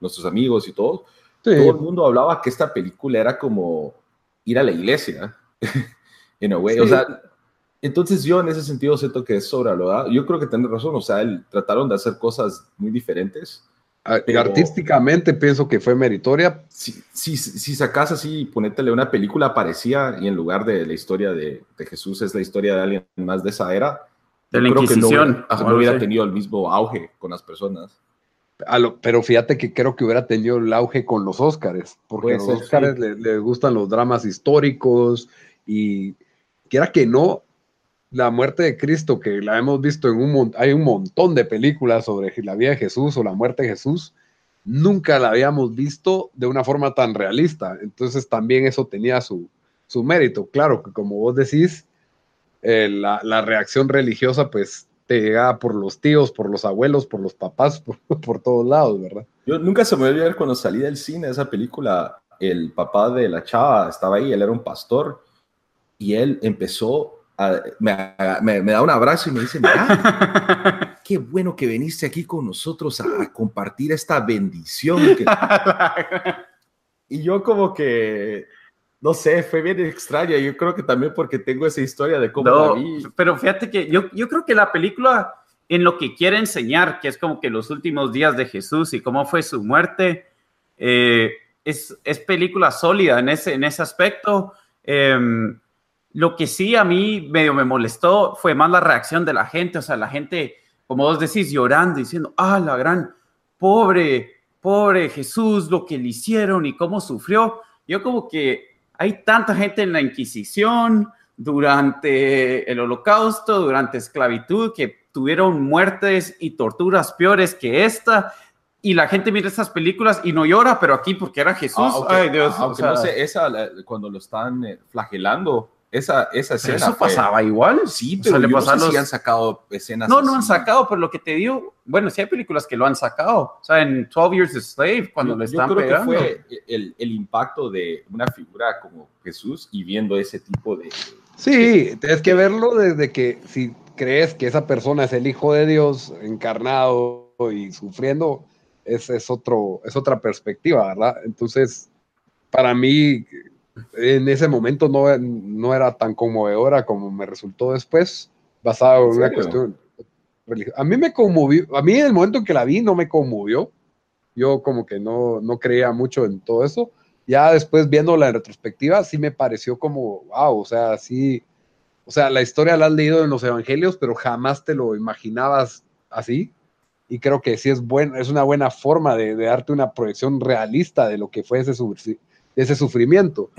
nuestros amigos y todo, todo el mundo hablaba que esta película era como ir a la iglesia. [laughs] en a way, o sea entonces yo en ese sentido siento que es sobrevalorado. Yo creo que tiene razón, o sea, trataron de hacer cosas muy diferentes. Artísticamente pienso que fue meritoria. Si, si, si sacas así y ponétele una película parecida y en lugar de la historia de, Jesús es la historia de alguien más de esa era, de la Inquisición. Que no, hubiera tenido el mismo auge con las personas. pero fíjate que creo que hubiera tenido el auge con los Óscares, porque a los Óscares les, les gustan los dramas históricos y quiera que no, la muerte de Cristo, que la hemos visto en un hay un montón de películas sobre la vida de Jesús o la muerte de Jesús, nunca la habíamos visto de una forma tan realista. Entonces también eso tenía su, su mérito. Claro que como vos decís, eh, la, la, reacción religiosa pues te llegaba por los tíos, por los abuelos, por los papás, [laughs] por, por todos lados, ¿verdad? Yo nunca se me voy a olvidar cuando salí del cine esa película, el papá de la chava estaba ahí, él era un pastor y él empezó me, me, da un abrazo y me dice, mira, [laughs] qué bueno que viniste aquí con nosotros a, compartir esta bendición. [laughs] y yo como que, no sé, fue bien extraña. Yo creo que también porque tengo esa historia de cómo la vi. Pero fíjate que yo, yo creo que la película en lo que quiere enseñar, que es como que los últimos días de Jesús y cómo fue su muerte, eh, es, es, película sólida en ese, en ese aspecto. Eh, lo que sí a mí medio me molestó fue más la reacción de la gente, o sea, la gente, como vos decís, llorando, diciendo, ah, la gran, pobre, pobre Jesús, lo que le hicieron y cómo sufrió. Yo como que hay tanta gente en la Inquisición, durante el holocausto, durante esclavitud, que tuvieron muertes y torturas peores que esta. Y la gente mira estas películas y no llora, pero aquí porque era Jesús. Ah, Ay, Dios. Ah, aunque no sé, esa, cuando lo están eh, flagelando, esa, esa escena. eso pasaba igual. Sí, pero le no si han sacado escenas. No, no han sacado, pero lo que te digo, bueno, sí hay películas que lo han sacado. O sea, en 12 Years a Slave, cuando le están yo creo Que fue el, el, impacto de una figura como Jesús y viendo ese tipo de. Sí, tienes que verlo desde que si crees que esa persona es el Hijo de Dios encarnado y sufriendo, es, es, otro, es otra perspectiva, ¿verdad? Entonces, para mí, en ese momento no, no era tan conmovedora como me resultó después, basado en, una cuestión religiosa. A mí me conmovió, a mí en el momento en que la vi no me conmovió, yo como que no, no creía mucho en todo eso. Ya después viéndola en retrospectiva, sí me pareció como, wow, o sea, sí, o sea, la historia la has leído en los evangelios, pero jamás te lo imaginabas así. Y creo que sí es, buen, es una buena forma de, de darte una proyección realista de lo que fue ese, ese sufrimiento.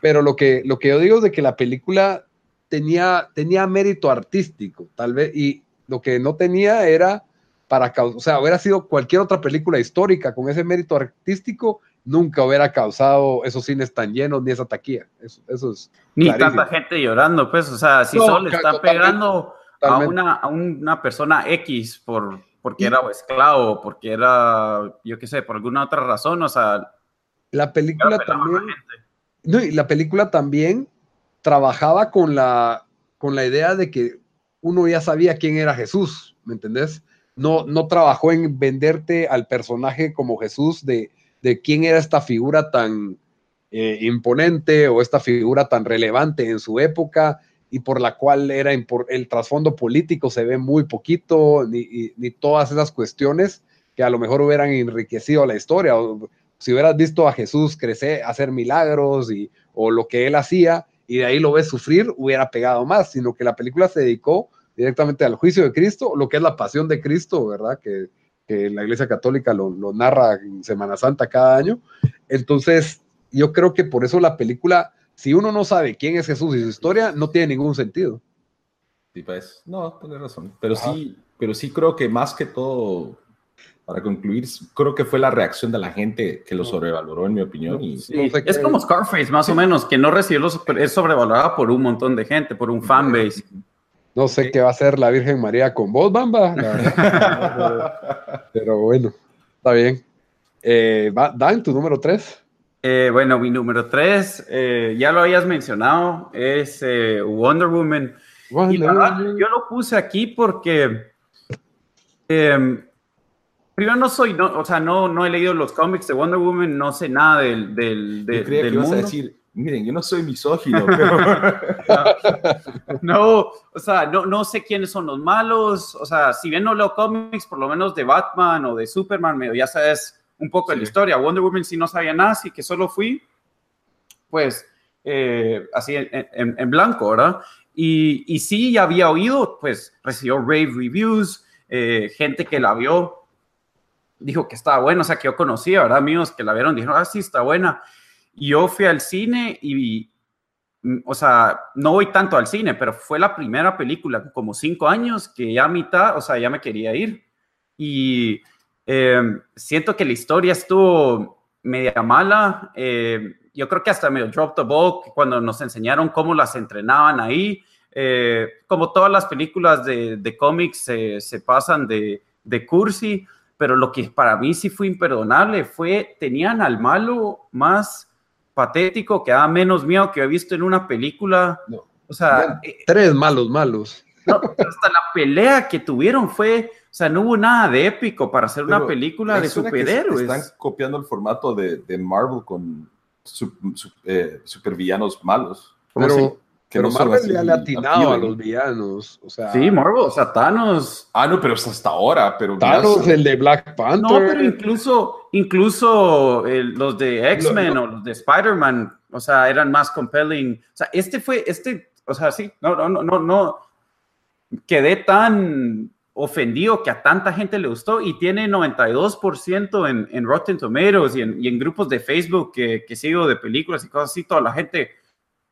Pero lo que, lo que yo digo es de que la película tenía, tenía mérito artístico, tal vez, y lo que no tenía era para o sea, hubiera sido cualquier otra película histórica con ese mérito artístico, nunca hubiera causado esos cines tan llenos ni esa taquilla. Eso, eso es. Ni tanta gente llorando, pues, o sea, si solo le está pegando a una, a una persona X por, porque era esclavo, porque era, yo qué sé, por alguna otra razón, o sea, la película también. No, y la película también trabajaba con la, con la idea de que uno ya sabía quién era Jesús, ¿me entendés? No, no trabajó en venderte al personaje como Jesús de, de quién era esta figura tan eh, imponente o esta figura tan relevante en su época y por la cual era el trasfondo político se ve muy poquito, ni, ni, todas esas cuestiones que a lo mejor hubieran enriquecido la historia si hubieras visto a Jesús crecer, hacer milagros y, o lo que él hacía, y de ahí lo ves sufrir, hubiera pegado más, sino que la película se dedicó directamente al juicio de Cristo, lo que es la pasión de Cristo, ¿verdad? Que, la Iglesia Católica lo, narra en Semana Santa cada año. Entonces, yo creo que por eso la película, si uno no sabe quién es Jesús y su historia, no tiene ningún sentido. Sí, pues, no, tienes razón. Pero sí, pero sí creo que más que todo para concluir, creo que fue la reacción de la gente que lo sobrevaloró, en mi opinión. Y, es como Scarface, más o menos, que no recibió los, es sobrevalorada por un montón de gente, por un fanbase. No sé qué va a hacer la Virgen María con vos, Bamba. [laughs] Pero bueno, está bien. Eh, Dan, tu número tres. Eh, bueno, mi número tres, eh, ya lo habías mencionado, es eh, Wonder Woman. y yo lo puse aquí porque em, Primero no soy, no, o sea, no, no he leído los cómics de Wonder Woman, no sé nada del, del, yo creía que mundo. a decir, miren, yo no soy misógino, [laughs] no, o sea, no, no sé quiénes son los malos, o sea, si bien no leo cómics, por lo menos de Batman o de Superman, medio ya sabes un poco de la historia. Wonder Woman sí no sabía nada, así que solo fui, pues, eh, así en, en, blanco, ¿verdad? Y, y sí, ya había oído, pues, recibió rave reviews, eh, gente que la vio, dijo que estaba bueno, o sea, que yo conocía, ¿verdad? Amigos que la vieron, dijeron, ah, sí, está buena. Y yo fui al cine y mm, o sea, no voy tanto al cine, pero fue la primera película, como cinco años, que ya a mitad, o sea, ya me quería ir. Y em, siento que la historia estuvo media mala. Eh, yo creo que hasta medio drop the ball cuando nos enseñaron cómo las entrenaban ahí. Eh, como todas las películas de, de cómics se pasan de, de cursi, pero lo que para mí sí fue imperdonable fue, tenían al malo más patético, que da menos miedo que he visto en una película. O sea, eh, tres malos, malos. hasta la pelea que tuvieron fue, o sea, no hubo nada de épico para hacer una película de superhéroes. Están copiando el formato de, de Marvel con eh, supervillanos malos. Pero, pero Marvel le ha atinado a los villanos. O sea, sí, Marvel, o sea, Thanos. Ah, no, pero es hasta ahora. Pero Thanos, el de Black Panther. No, pero incluso, incluso los de X-Men o los de Spider-Man, o sea, eran más compelling. O sea, este fue, este, o sea, sí, no, no, no, no, no. Quedé tan ofendido que a tanta gente le gustó y tiene 92% en, en Rotten Tomatoes y en, y en grupos de Facebook que, que sigo de películas y cosas así, toda la gente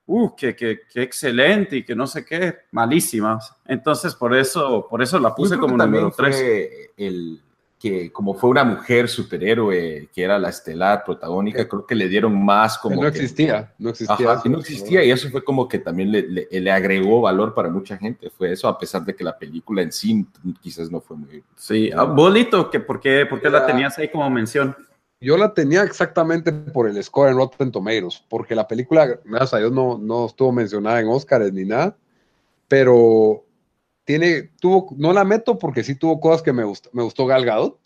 uh, que, que, excelente y que no sé qué, malísimas. Entonces, por eso, por eso la puse como número 3. El que como fue una mujer superhéroe que era la estelar protagónica, creo que le dieron más como... no existía, no existía. no existía y eso fue como que también le, le, agregó valor para mucha gente, fue eso, a pesar de que la película en sí quizás no fue muy... Sí, ah, bonito, que ¿por qué, por qué la tenías ahí como mención? Yo la tenía exactamente por el score en Rotten Tomatoes, porque la película, gracias a Dios, no, no estuvo mencionada en Oscars ni nada, pero tiene, tuvo, no la meto porque sí tuvo cosas que me gustó, me gustó Gal Gadot.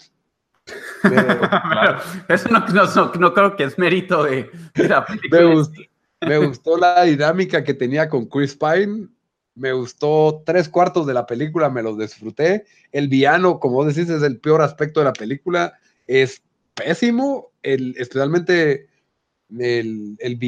[laughs] Eso no, creo que es mérito de, la película. Me gustó, me gustó la dinámica que tenía con Chris Pine, me gustó tres cuartos de la película, me los disfruté. El villano, como vos decís, es el peor aspecto de la película. Es pésimo, el, especialmente el, el,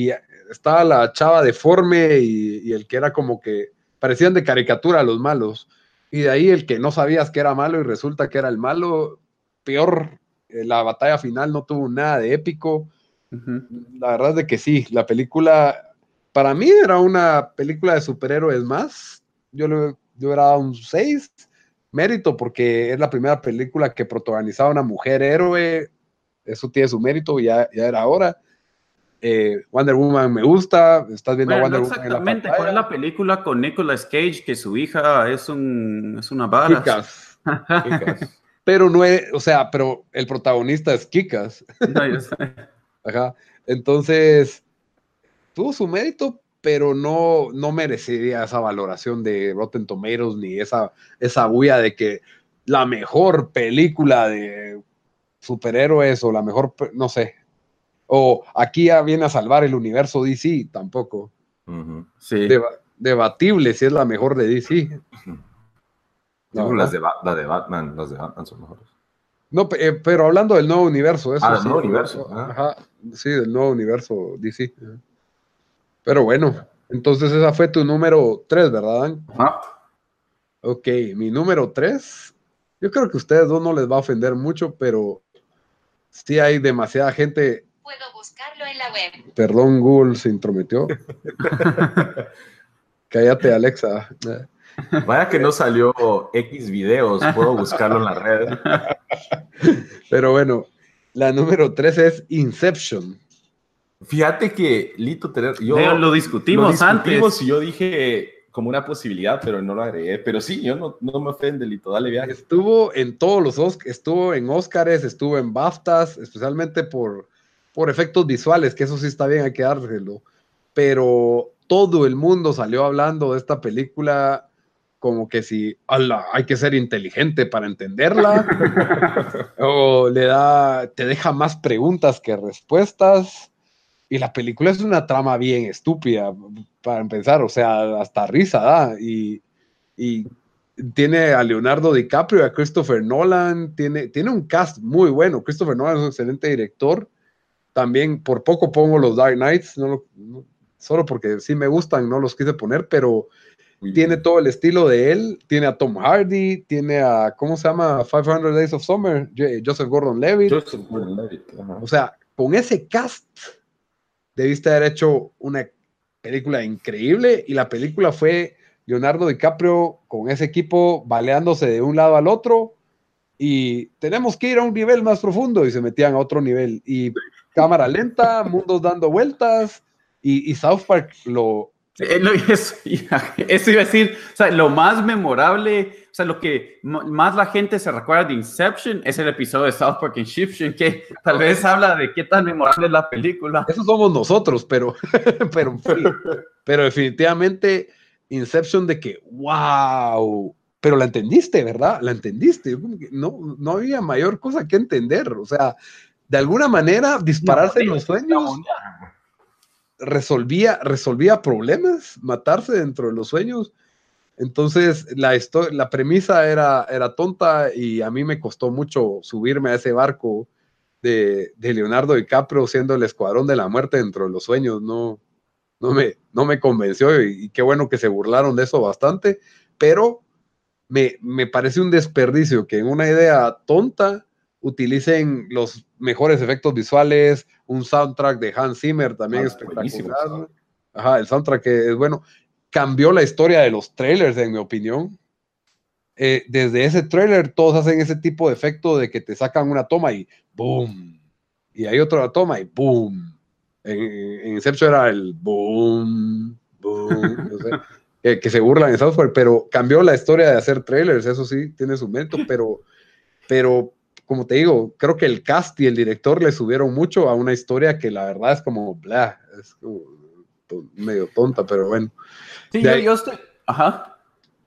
estaba la chava deforme y, el que era como que parecían de caricatura a los malos. Y de ahí el que no sabías que era malo y resulta que era el malo, peor, eh, la batalla final no tuvo nada de épico. La verdad es de que sí, la película, para mí era una película de superhéroes más. Yo le yo era dado un 6, mérito porque es la primera película que protagonizaba una mujer héroe eso tiene su mérito, ya, ya era hora. Eh, Wonder Woman me gusta, estás viendo Wonder Woman. Exactamente, ¿cuál es la película con Nicolas Cage que su hija es, un, es una bala? Kikas. [laughs] pero no es, o sea, pero el protagonista es Kikas. No, [laughs] Ajá. Entonces, tuvo su mérito, pero no, no merecería esa valoración de Rotten Tomatoes ni esa, esa bulla de que la mejor película de superhéroes o la mejor, no sé. O aquí ya viene a salvar el universo DC, tampoco. sí. debatible si es la mejor de DC. las, de, la de Batman, las de Batman son mejores. No, eh, pero hablando del nuevo universo, eso. Ah, del nuevo universo. Ah. Ajá, sí, del nuevo universo DC. Pero bueno, entonces esa fue tu número 3, ¿verdad? Ajá. Ok, mi número 3. Yo creo que a ustedes dos no les va a ofender mucho, pero sí hay demasiada gente. Puedo buscarlo en la web. Perdón, Google se intrometió. [laughs] Cállate, Alexa. Vaya que no salió X videos, puedo buscarlo en la red. Pero bueno, la número 3 es Inception. Fíjate que Lito, yo, lo discutimos, lo discutimos antes. Y yo dije, como una posibilidad, pero no lo agregué. Pero sí, yo no, no me ofende, Lito, dale viaje. Estuvo en todos los Oscars, estuvo en Oscars, estuvo en BAFTAs, especialmente por, por efectos visuales, que eso sí está bien, hay que dárselo. Pero todo el mundo salió hablando de esta película como que si, hay que ser inteligente para entenderla, [laughs] o le da, te deja más preguntas que respuestas. Y la película es una trama bien estúpida, para empezar, o sea, hasta risa da. Y, tiene a Leonardo DiCaprio y a Christopher Nolan, tiene, tiene un cast muy bueno. Christopher Nolan es un excelente director. También por poco pongo los Dark Knights, no, solo porque sí me gustan, no los quise poner, pero tiene todo el estilo de él. Tiene a Tom Hardy, tiene a, ¿cómo se llama? 500 Days of Summer, Joseph Gordon-Levitt. Joseph Gordon-Levitt. O sea, con ese cast debiste haber hecho una película increíble y la película fue Leonardo DiCaprio con ese equipo baleándose de un lado al otro y tenemos que ir a un nivel más profundo y se metían a otro nivel. Y cámara lenta, mundos dando vueltas y, South Park lo... Eh, [laughs] Eso, iba a decir, o lo más memorable, o sea, lo que más la gente se recuerda de Inception es el episodio de South Park Inception, que tal vez habla de qué tan memorable es la película. Eso somos nosotros, pero, [laughs] pero, pero definitivamente Inception de que, wow, pero la entendiste, ¿verdad? La entendiste. No, no había mayor cosa que entender. O sea, de alguna manera dispararse en los sueños resolvía, resolvía problemas, matarse dentro de los sueños. Entonces, la, premisa era, era tonta y a mí me costó mucho subirme a ese barco de, de Leonardo DiCaprio siendo el escuadrón de la muerte dentro de los sueños. No, no, me, no me convenció y, y qué bueno que se burlaron de eso bastante, pero me, me parece un desperdicio que en una idea tonta utilicen los mejores efectos visuales, un soundtrack de Hans Zimmer también Ah, espectacular. Ajá, el soundtrack es bueno. Cambió la historia de los trailers, en mi opinión. Eh, desde ese trailer todos hacen ese tipo de efecto de que te sacan una toma y boom. Y hay otra toma y boom. En, en Inception era el boom, boom, no sé, [laughs] que, que se burlan en South Park, pero cambió la historia de hacer trailers, eso sí, tiene su mérito, pero, pero como te digo, creo que el cast y el director le subieron mucho a una historia que la verdad es como, bla, es como medio tonta, pero bueno. Sí, De yo, ahí- yo estoy, ajá.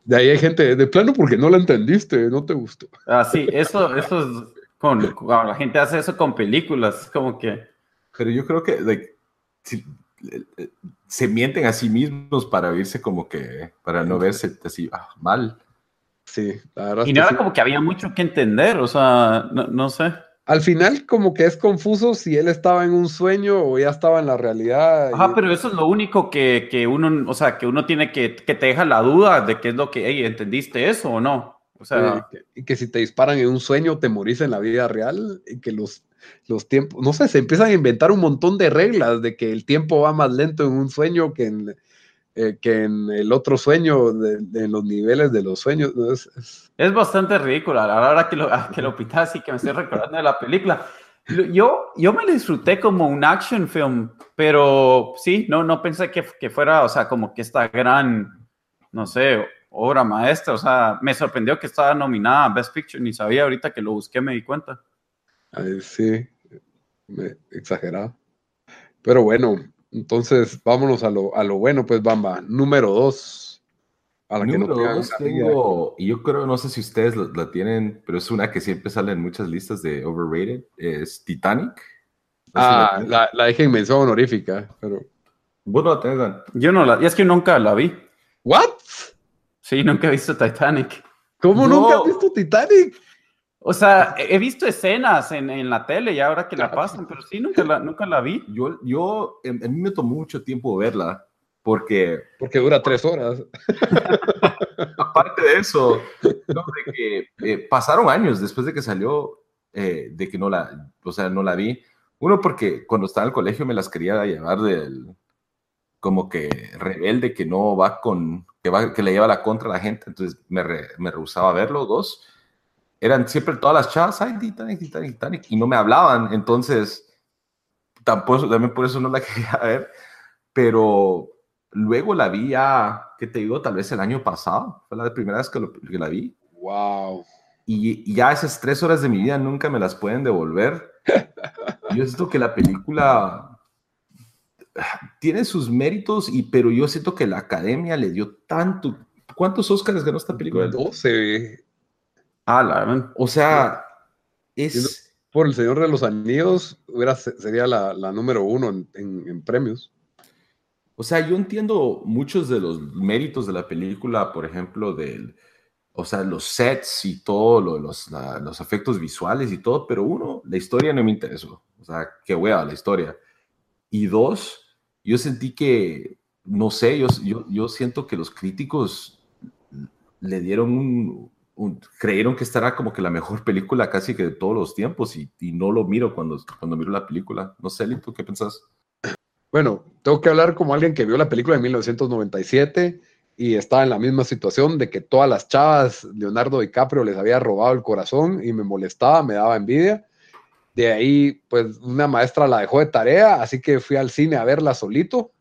De ahí hay gente de plano porque no la entendiste, no te gustó. Ah, sí, eso, eso es con, cuando la gente hace eso con películas, como que, Pero yo creo que like, si- eh, eh, se mienten a sí mismos para verse como que, para no verse así ah, mal. Sí, la verdad. y no era sí. como que había mucho que entender, o sea, no, no sé. Al final como que es confuso si él estaba en un sueño o ya estaba en la realidad. Ajá, y- pero eso es lo único que, que uno, o sea, que uno tiene que, que te deja la duda de qué es lo que, hey, ¿entendiste eso o no? O sea, y, que, y que si te disparan en un sueño te morís en la vida real y que los, los tiempos, no sé, se empiezan a inventar un montón de reglas de que el tiempo va más lento en un sueño que en, eh, que en el otro sueño, de, de los niveles de los sueños. ¿no? Es- es- es bastante ridículo. A la hora que lo, que lo pitas y que me estoy recordando de la película. Yo, yo me lo disfruté como un action film, pero sí, no, no pensé que, que fuera, o sea, como que esta gran, no sé, obra maestra. O sea, me sorprendió que estaba nominada a Best Picture, ni sabía ahorita que lo busqué, me di cuenta. ay, sí, me- exagerado. Pero bueno, entonces vámonos a lo, a lo bueno, pues Bamba. Número dos. A la que no Número dos tengo, y yo creo, no sé si ustedes la, la tienen, pero es una que siempre sale en muchas listas de overrated, es Titanic. No sé si Ah, la, la dije en mención honorífica, pero. Vos no la tenés, Dan. Yo no la, y es que nunca la vi. ¿What? Sí, nunca he visto Titanic. ¿Cómo No. nunca has visto Titanic? O sea, he visto escenas en, en la tele y ahora que la pasan, pero sí, nunca la, nunca la vi. Yo, yo, a mí me tomó mucho tiempo verla, porque Porque dura tres horas. [laughs] aparte de eso, no, de que eh, pasaron años después de que salió, eh, de que no la, o sea, no la vi. Uno, porque cuando estaba en el colegio me las quería llevar del, como que rebelde, que no va con, que, va, que le lleva la contra a la gente, entonces me, re- me rehusaba a verlo. Dos, eran siempre todas las chavas, ay, Titanic, Titanic, Titanic, y no me hablaban, entonces tampoco, también por eso no la [laughs] quería ver, pero luego la vi ya, ¿qué te digo? Tal vez el año pasado, fue la primera vez que, lo- que la vi, Wow. y, y ya esas tres horas de mi vida nunca me las pueden devolver. [laughs] Yo siento que la película tiene sus méritos, y, pero yo siento que la academia le dio tanto. ¿Cuántos Oscars ganó esta película? 12. Ah, la verdad. O sea, es. Por El Señor de los Anillos hubiera, sería la, la número uno en, en- en premios. O sea, yo entiendo muchos de los méritos de la película, por ejemplo, del, o sea, los sets y todo, lo- los, la- los efectos visuales y todo, pero uno, la historia no me interesó. O sea, qué hueva la historia. Y dos, yo sentí que, no sé, yo, yo, yo siento que los críticos le dieron un, creyeron que esta era como que la mejor película casi que de todos los tiempos y, y no lo miro cuando, cuando miro la película. No sé, Lito, ¿qué pensás? Bueno, tengo que hablar como alguien que vio la película en 1997 y estaba en la misma situación de que todas las chavas, Leonardo DiCaprio les había robado el corazón y me molestaba, me daba envidia. De ahí, pues una maestra la dejó de tarea, así que fui al cine a verla solito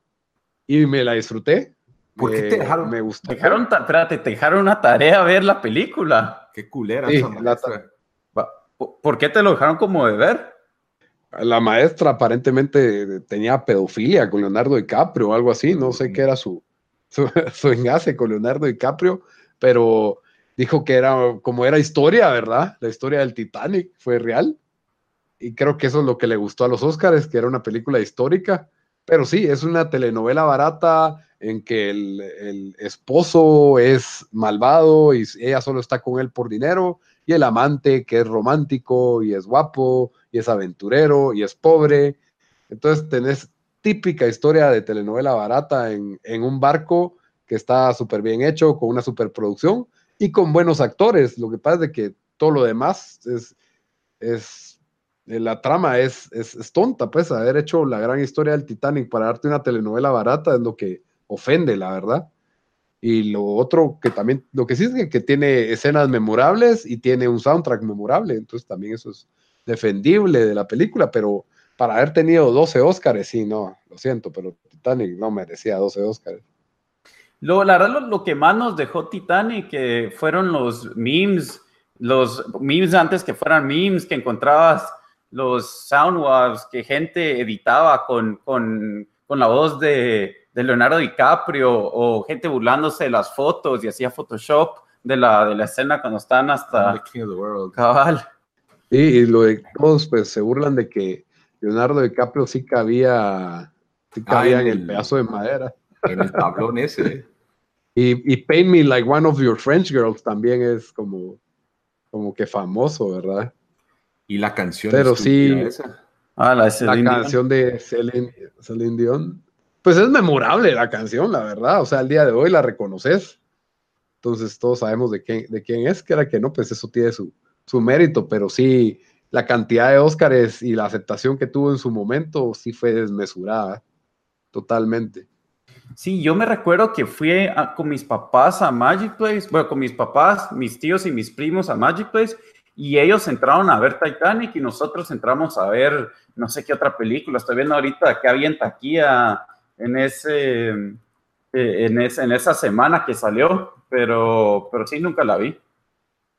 y me la disfruté. ¿Por qué Me- te dejaron? Me gustó. Dejaron, ta- espérate, te dejaron una tarea a ver la película. Qué culera Sí, esa la- maestra. Va, ¿Por por qué te lo dejaron como de ver? La maestra aparentemente tenía pedofilia con Leonardo DiCaprio o algo así, no sé qué era su, su, [laughs] su enlace con Leonardo DiCaprio, pero dijo que era como era historia, ¿verdad? La historia del Titanic fue real. Y creo que eso es lo que le gustó a los Oscars, que era una película histórica. Pero sí, es una telenovela barata en que el, el esposo es malvado y ella solo está con él por dinero, y el amante que es romántico y es guapo y es aventurero y es pobre. Entonces tenés típica historia de telenovela barata en, en un barco que está súper bien hecho, con una superproducción y con buenos actores. Lo que pasa es que todo lo demás es, es eh, la trama es, es, es tonta, pues haber hecho la gran historia del Titanic para darte una telenovela barata es lo que ofende, la verdad. Y lo otro que también, lo que sí es que, tiene escenas memorables y tiene un soundtrack memorable, entonces también eso es defendible de la película, pero para haber tenido 12 Óscares, sí, no, lo siento, pero Titanic no merecía 12 Óscares. Lo, la verdad, lo, que más nos dejó Titanic fueron los memes, los memes antes que fueran memes, que encontrabas los soundwaves que gente editaba con, con, con la voz de, de Leonardo DiCaprio o gente burlándose de las fotos y hacía Photoshop de la, de la escena cuando están The hasta King of the World. cabal. Sí, y lo de todos pues se burlan de que Leonardo DiCaprio sí cabía, sí cabía Ah, en en el el- pedazo de madera. En el tablón ese. [laughs] Y, y Paint Me Like One of Your French Girls también es como, como que famoso, ¿verdad? Y la canción. Pero sí. esa. Ah, la, de La Dion. canción de Celine, Celine Dion. Pues es memorable la canción, la verdad. O sea, al día de hoy la reconoces. Entonces todos sabemos de quién, de quién es, que era que no, pues eso tiene su, su mérito, pero sí, la cantidad de Óscares y la aceptación que tuvo en su momento sí fue desmesurada, totalmente. Sí, yo me recuerdo que fui con mis papás a Magic Place, bueno, con mis papás, mis tíos y mis primos a Magic Place, y ellos entraron a ver Titanic y nosotros entramos a ver no sé qué otra película. Estoy viendo ahorita que había en taquilla en ese, eh, en, ese- en esa semana que salió, pero, pero sí, nunca la vi.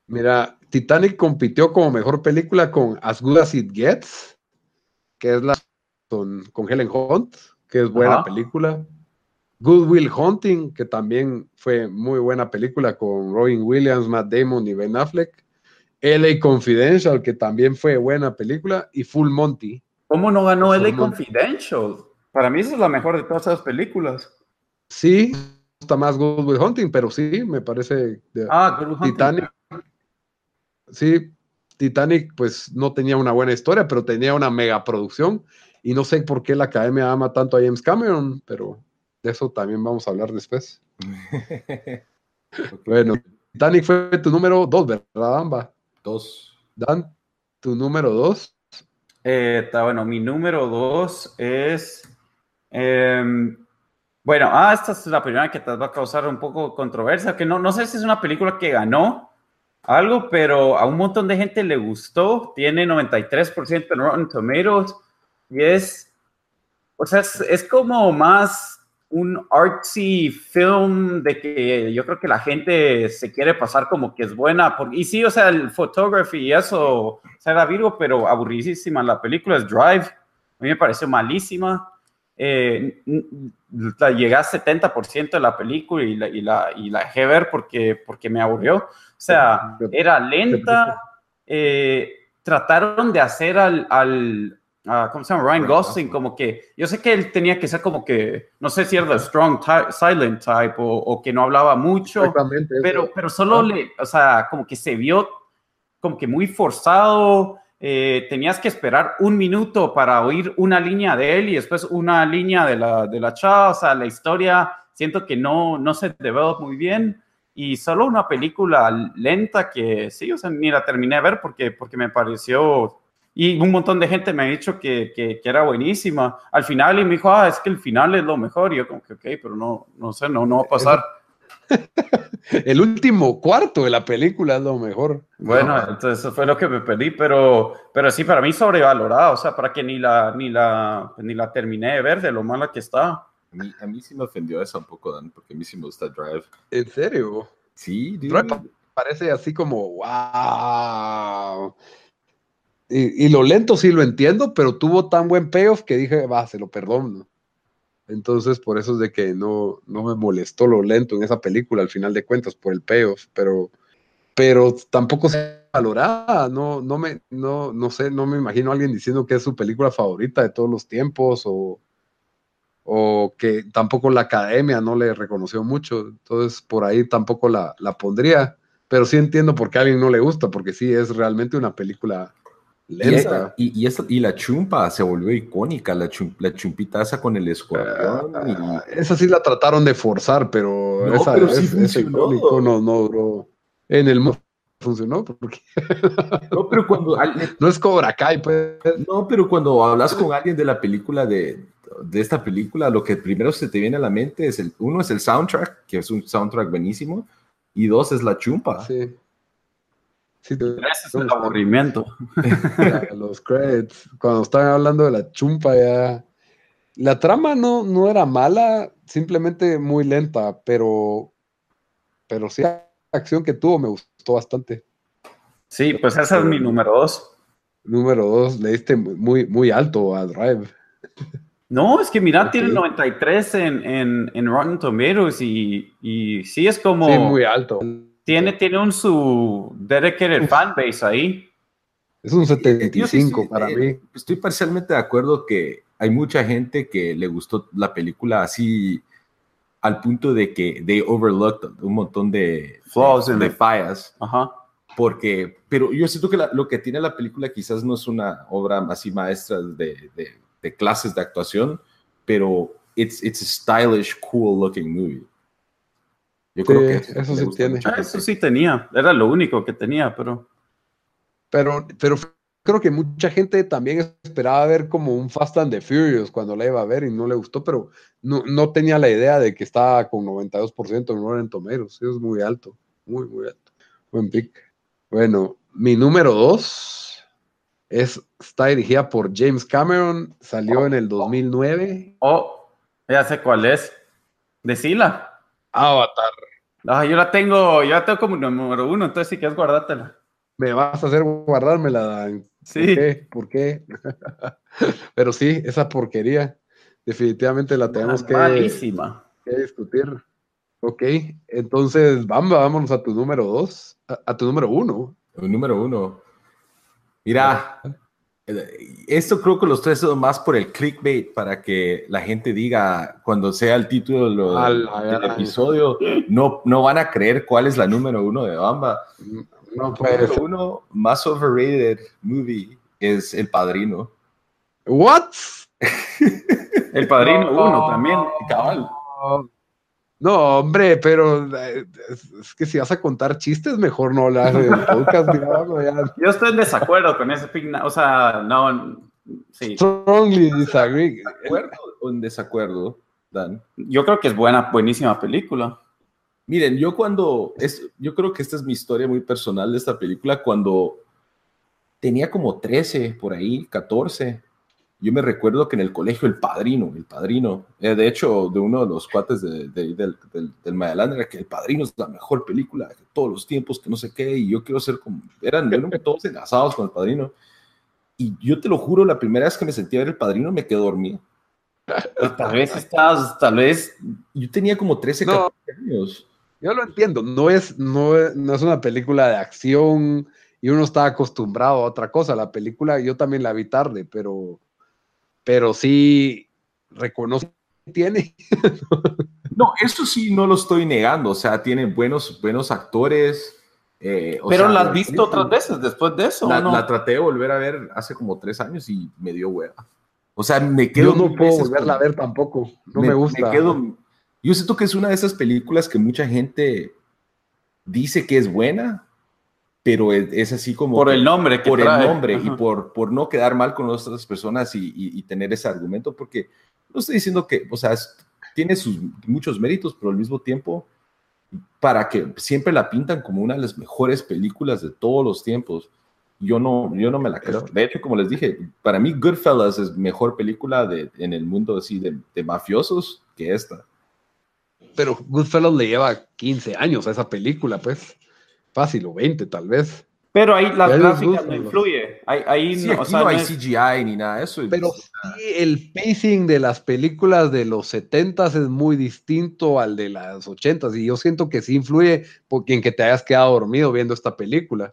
Mira, Titanic compitió como mejor película con As Good As It Gets, que es la con, con Helen Hunt, que es buena Ajá. película. Good Will Hunting, que también fue muy buena película con Robin Williams, Matt Damon y Ben Affleck. LA Confidential, que también fue buena película. Y Full Monty. ¿Cómo no ganó Full LA Monty. Confidential? Para mí esa es la mejor de todas esas películas. Sí, me gusta más Good Will Hunting, pero sí, me parece. de- Ah, Good Hunting. Titanic. Sí, Titanic pues no tenía una buena historia, pero tenía una mega producción y no sé por qué la academia ama tanto a James Cameron, pero de eso también vamos a hablar después. [laughs] Bueno, Titanic fue tu número dos, ¿verdad, Amba? Dos. Dan, tu número dos. Eh, está bueno, mi número dos es. Em, bueno, ah, esta es la primera que te va a causar un poco controversia, que no, no sé si es una película que ganó algo, pero a un montón de gente le gustó. Tiene 93% en Rotten Tomatoes y es. O sea, es, es como más un artsy film de que yo creo que la gente se quiere pasar como que es buena. Y sí, o sea, el photography y eso, o sea, era Virgo, pero aburridísima. La película es Drive. A mí me pareció malísima. Eh, la llegué a 70% de la película y la, y la, y la dejé ver porque, porque me aburrió. O sea, era lenta. eh, trataron de hacer al, al ah, ¿cómo se llama? Ryan Gosling, como que, yo sé que él tenía que ser como que, no sé si era the strong type, silent type o, o que no hablaba mucho, pero, pero solo le, o sea, como que se vio como que muy forzado, eh, tenías que esperar un minuto para oír una línea de él y después una línea de la, de la chava, o sea, la historia siento que no, no se develop muy bien y solo una película lenta que sí, o sea, ni la terminé de ver porque, porque me pareció Y un montón de gente me ha dicho que, que, que era buenísima. Al final, y me dijo, ah, es que el final es lo mejor. Y yo como que, ok, pero no, no sé, no, no va a pasar. [laughs] El último cuarto de la película es lo mejor. Bueno, entonces eso fue lo que me perdí, pero, pero sí, para mí sobrevalorada, o sea, para que ni la, ni la, ni la terminé de ver de lo mala que está. A mí, a mí sí me ofendió eso un poco, Dan, porque a mí sí me gusta Drive. ¿En serio? Sí, dude. Drive parece así como, wow. Y, y lo lento sí lo entiendo, pero tuvo tan buen payoff que dije, va, se lo perdono. Entonces, por eso es de que no, no me molestó lo lento en esa película, al final de cuentas, por el payoff, pero, pero tampoco se valoraba, no, no me, no, no sé, no me imagino a alguien diciendo que es su película favorita de todos los tiempos, o, o que tampoco la academia no le reconoció mucho, entonces por ahí tampoco la, la pondría, pero sí entiendo por qué a alguien no le gusta, porque sí es realmente una película Y, esa- y, y la chumpa se volvió icónica, la, chum- la chumpita esa con el escorpión. Ah, esa sí la trataron de forzar, pero, No, esa, pero sí es- ese icónico no. En el funcionó, porque [laughs] No, pero cuando, no es Cobra Kai, pues. no, pero cuando hablas con alguien de la película, de, de esta película, lo que primero se te viene a la mente es el, uno es el soundtrack, que es un soundtrack buenísimo, y dos es la chumpa. Sí. Sí, te- Ese es el aburrimiento. [laughs] los credits. Cuando estaban hablando de la chumpa, ya. La trama no, no era mala, simplemente muy lenta, pero, pero sí la acción que tuvo me gustó bastante. Sí, pues esa es mi número dos. Número dos, le diste muy, muy alto a Drive. No, es que mira, tiene 93 en, en, en Rotten Tomatoes y, y sí es como... Sí, muy alto. Tiene, tiene un su dedicated fanbase ahí. Es un Yo sí 75 estoy- para eh, mí. Estoy parcialmente de acuerdo que hay mucha gente que le gustó la película así al punto de que they overlooked un montón de Flaws in de fallas. Ajá. Porque, pero yo siento que la- lo que tiene la película quizás no es una obra así maestra de, de- de clases de actuación, pero it's, it's a stylish, cool looking movie. Yo Sí, creo que eso sí tiene. Ah. Eso sí tenía, era lo único que tenía, pero... Pero, pero creo que mucha gente también esperaba ver como un Fast and the Furious cuando la iba a ver y no le gustó, pero no, no tenía la idea de que estaba con 92% en Rotten Tomatoes. Eso es muy alto, muy, muy alto. Buen pick. Bueno, mi número dos es, está dirigida por James Cameron, salió en el 2009. Oh, ya sé cuál es. Decila. Avatar. Ah, yo la tengo, yo la tengo como número uno, entonces si quieres guardártela. Me vas a hacer guardármela, Dan. ¿Por Sí. qué? ¿Por qué? [laughs] Pero sí, esa porquería. Definitivamente la tenemos que, que discutir. Ok, entonces, Bamba, vámonos a tu número dos, a, a tu número uno. El número uno. Mira, eh, esto creo que lo estoy haciendo más por el clickbait para que la gente diga cuando sea el título lo- del episodio, no, no van a creer cuál es la número uno de Bamba. No puede ser. uno más overrated movie es El Padrino. ¿What? [laughs] El Padrino No. uno también. Cabal. No, hombre, pero eh, es, que si vas a contar chistes, mejor no hablar del [laughs] podcast. ya. Yo estoy en desacuerdo con ese pick, o sea, no, sí. Strongly disagree. ¿De acuerdo o en desacuerdo, Dan? Yo creo que es buena, buenísima película. Miren, yo cuando, es, yo creo que esta es mi historia muy personal de esta película, cuando tenía como 13, por ahí, 14, yo me recuerdo que en el colegio el padrino, el padrino, eh, de hecho, de uno de los cuates de, de- del, del, del era que el padrino es la mejor película de todos los tiempos, que no sé qué, y yo quiero ser como, eran, eran todos enlazados con el padrino. Y yo te lo juro, la primera vez que me sentí a ver el padrino me quedé dormido. Tal vez estás, tal vez, Yo tenía como 13, No. 14 años. Yo lo entiendo, no es, no, no es una película de acción y uno está acostumbrado a otra cosa. La película yo también la vi tarde, pero, pero sí reconozco que tiene. [laughs] No, eso sí no lo estoy negando, o sea, tiene buenos, buenos actores. eh, o pero sea, la has visto otras veces después de eso, La, ¿o no? la traté de volver a ver hace como tres años y me dio hueva. O sea, me quedo. Yo no puedo veces volverla a ver tampoco, no me, gusta. quedo- yo siento que es una de esas películas que mucha gente dice que es buena, pero es, es así como... Por que- el nombre que por trae. el nombre y Ajá. por, por no quedar mal con otras personas y, y- y tener ese argumento, porque no estoy diciendo que, o sea, es- tiene sus muchos méritos, pero al mismo tiempo, para que siempre la pintan como una de las mejores películas de todos los tiempos, yo no, yo no me la creo. De hecho, como les dije, para mí Goodfellas es mejor película de, en el mundo así de, de mafiosos que esta. Pero Goodfellas le lleva 15 años a esa película, pues. Fácil, o 20 tal vez. Pero ahí gráficas gusta, no influye. Ahí, ahí Sí, no, aquí o sea, no hay no es- CGI ni nada de eso. Pero sí, el pacing de las películas de los 70s es muy distinto al de las 80s. Y yo siento que sí influye porque en que te hayas quedado dormido viendo esta película.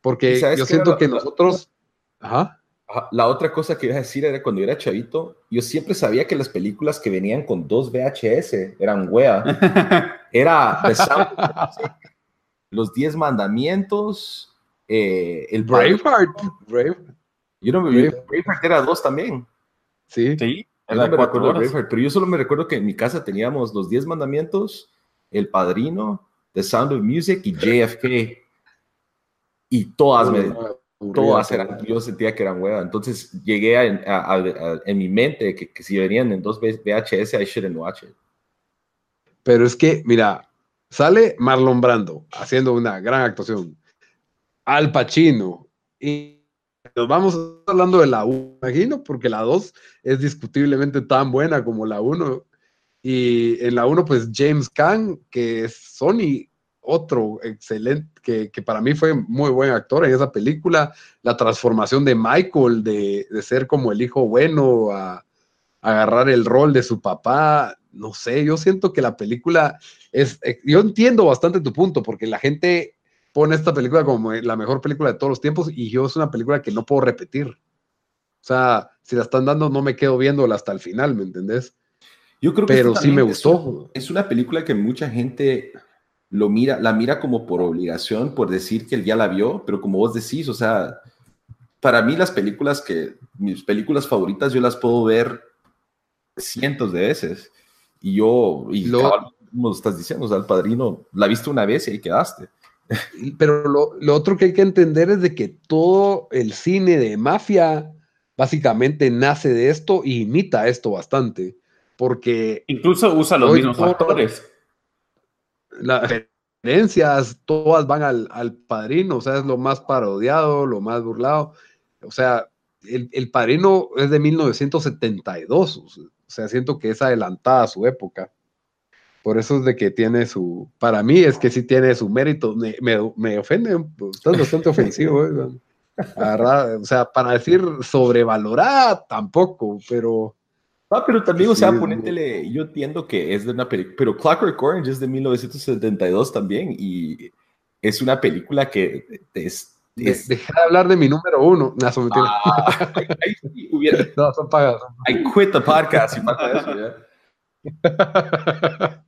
Porque ¿Y sabes yo siento lo- que nosotros. Ajá. Ajá, La otra cosa que iba a decir era cuando yo era chavito, yo siempre sabía que las películas que venían con dos VHS eran wea. [laughs] Era The Sound of Music, Los Diez Mandamientos, eh, el Braveheart. Brave. Yo no me Brave- Braveheart era dos también. Sí. Sí, era no cuatro horas. Braveheart, pero yo solo me recuerdo que en mi casa teníamos Los Diez Mandamientos, El Padrino, The Sound of Music y JFK. Y todas me, todas eran, yo sentía que eran hueva. Entonces llegué a, a- a- a- en mi mente que, que si venían en dos VHS, I shouldn't watch it. Pero es que, mira, sale Marlon Brando haciendo una gran actuación. Al Pacino. Y nos vamos hablando de la 1, imagino, porque la 2 es discutiblemente tan buena como la 1. Y en la 1, pues James Caan, que es Sony, otro excelente, que, que para mí fue muy buen actor en esa película. La transformación de Michael, de, de ser como el hijo bueno a, agarrar el rol de su papá. No sé, yo siento que la película es. eh, Yo entiendo bastante tu punto, porque la gente pone esta película como la mejor película de todos los tiempos y yo es una película que no puedo repetir. O sea, si la están dando, no me quedo viéndola hasta el final, ¿me entendés? Yo creo que Pero sí me gustó. Es una película que mucha gente lo mira, la mira como por obligación, por decir que él ya la vio, pero como vos decís, o sea, para mí las películas que, mis películas favoritas, yo las puedo ver cientos de veces. Y yo, y Lo- cabal, como estás diciendo, o sea, el padrino, la viste una vez y ahí quedaste. [laughs] Pero lo, lo otro que hay que entender es de que todo el cine de mafia básicamente nace de esto y imita esto bastante. Porque Incluso usa los mismos todo- actores. las referencias todas van al, al padrino, o sea, es lo más parodiado, lo más burlado. O sea, el, el padrino es de 1972, o sea, siento que es adelantada a su época. Por eso es de que tiene su, para mí es que sí tiene su mérito, me, me, me ofende, estás bastante ofensivo, ¿eh? O sea, para decir sobrevalorada tampoco, pero Ah, pero también, o sea, Sí, ponétele, yo entiendo que es de una película, pero Clockwork Orange es de 1972 también y es una película que es... dejé de hablar de mi número uno. No, son. Ah, ahí sí hubiera- [laughs] No, son pagas. I quit the podcast y pasa eso, ya. [laughs]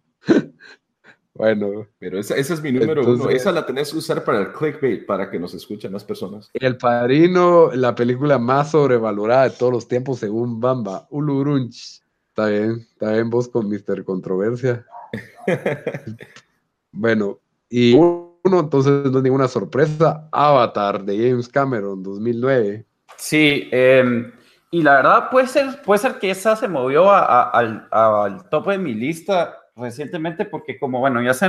Bueno, Pero esa, esa es mi número uno. Esa la tenés que usar para el clickbait, para que nos escuchen las personas. El Padrino, la película más sobrevalorada de todos los tiempos según Bamba. Ulurunch. Está bien, está bien vos con Mr. Controversia. [laughs] bueno, y entonces no es ninguna sorpresa. Avatar de James Cameron, 2009. Sí, eh, y la verdad puede ser, puede ser que esa se movió a- a- al, al tope de mi lista recientemente porque como, bueno, ya, se,